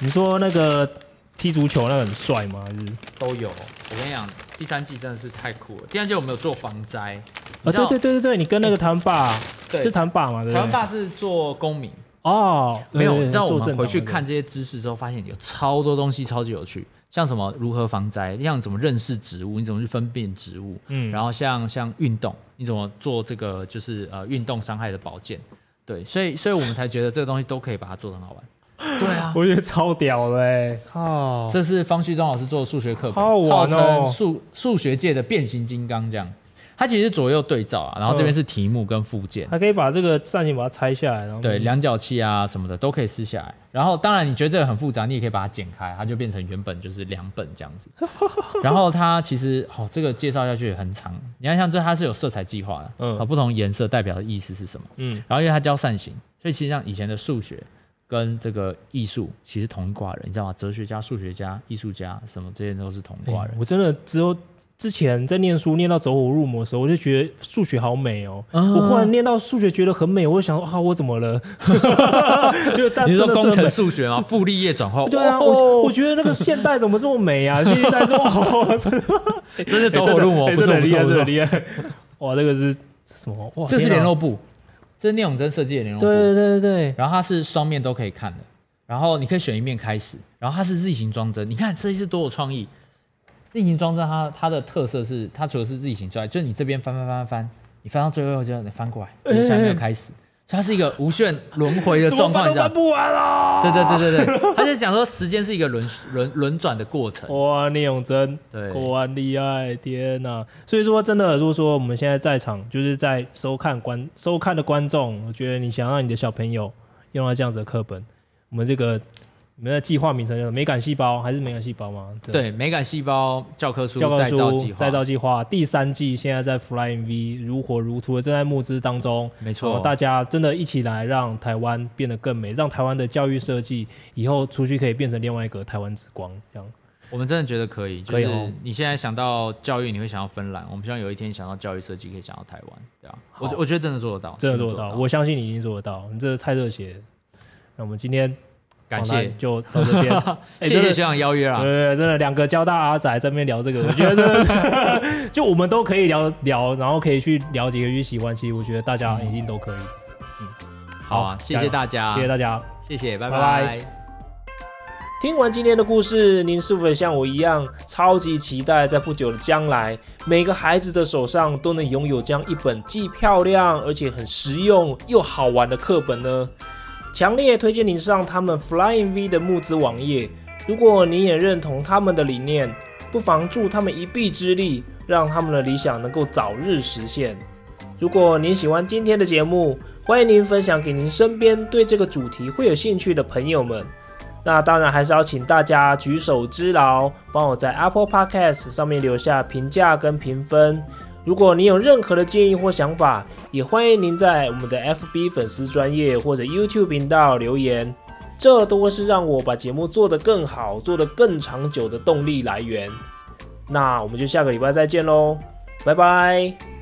你说那个踢足球那个很帅吗？还是都有。我跟你讲，第三季真的是太酷了。第三季我们有做防灾。啊，对对对对对，你跟那个台湾爸是台湾爸吗？台湾爸是做公民。哦，没有。你知道我们回去看这些知识之后，发现有超多东西超级有趣。像什么如何防灾，像怎么认识植物，你怎么去分辨植物，嗯，然后像像运动，你怎么做这个就是呃运动伤害的保健，对，所以所以我们才觉得这个东西都可以把它做得很好玩，对啊，我觉得超屌的哎，哦，这是方旭中老师做的数学课本，好好玩哦，数数学界的变形金刚这样。它其实左右对照啊，然后这边是题目跟附件，还可以把这个扇形把它拆下来，然后对量角器啊什么的都可以撕下来。然后当然你觉得这个很复杂，你也可以把它剪开，它就变成原本就是两本这样子。然后它其实哦，这个介绍下去也很长。你看像这它是有色彩计划的，嗯，不同颜色代表的意思是什么？嗯，然后因为它教扇形，所以其实像以前的数学跟这个艺术其实同一挂人，你知道吗？哲学家、数学家、艺术家什么这些都是同一挂人。我真的只有。之前在念书念到走火入魔的时候，我就觉得数学好美哦、喔。Uh, 我忽然念到数学觉得很美，我就想说啊，我怎么了？就你说工程数学啊，傅立叶转化。对啊，哦、我我觉得那个现代怎么这么美啊？现代说哇，真的真的走火入魔，不是很厉害，真的厉害。哇，这个是什么？哇，这是联络部，这是聂永真设计的联络簿。对对对对。然后它是双面都可以看的，然后你可以选一面开始，然后它是 Z 型装帧。你看设计师多有创意。Z 型装帧它它的特色是，它除了是 Z 型之外，就是你这边翻翻翻翻，你翻到最后就你翻过来，下面又开始，所以它是一个无限轮回的状况，你知道不完了。对对对对对，他就讲说时间是一个轮轮轮转的过程。哇，聂永真，对，果然厉害，天哪！所以说真的，如果说我们现在在场，就是在收看观收看的观众，我觉得你想让你的小朋友用到这样子的课本，我们这个。你们的计划名称叫做“美感细胞”还是“美感细胞”吗？对，对，“美感细胞”教科书教科书再造计划，再造计划第三季现在在 Flying V 如火如荼的正在募资当中。没错，大家真的一起来让台湾变得更美，让台湾的教育设计以后出去可以变成另外一个台湾之光。这样，我们真的觉得可以。就是你现在想到教育，你会想到芬兰。我们希望有一天想到教育设计，可以想到台湾。对啊，我我觉得真的做得到，真的做得到。我相信你一定做得到，你这太热血。那我们今天。感谢，就到这边。欸、谢谢学长邀约啊！对，真的两个交大阿仔在那边聊这个，我觉得真的 就我们都可以聊聊，然后可以去了解、去喜欢。其实我觉得大家一定都可以。嗯，好啊，谢谢大家，谢谢大家，谢谢，拜拜。拜拜。听完今天的故事，您是否像我一样超级期待，在不久的将来，每个孩子的手上都能拥有这样一本既漂亮而且很实用又好玩的课本呢？强烈推荐你上他们 Flying V 的募资网页。如果你也认同他们的理念，不妨助他们一臂之力，让他们的理想能够早日实现。如果您喜欢今天的节目，欢迎您分享给您身边对这个主题会有兴趣的朋友们。那当然还是要请大家举手之劳，帮我在 Apple Podcast 上面留下评价跟评分。如果你有任何的建议或想法，也欢迎您在我们的 FB 粉丝专业或者 YouTube 频道留言，这都会是让我把节目做得更好、做得更长久的动力来源。那我们就下个礼拜再见喽，拜拜。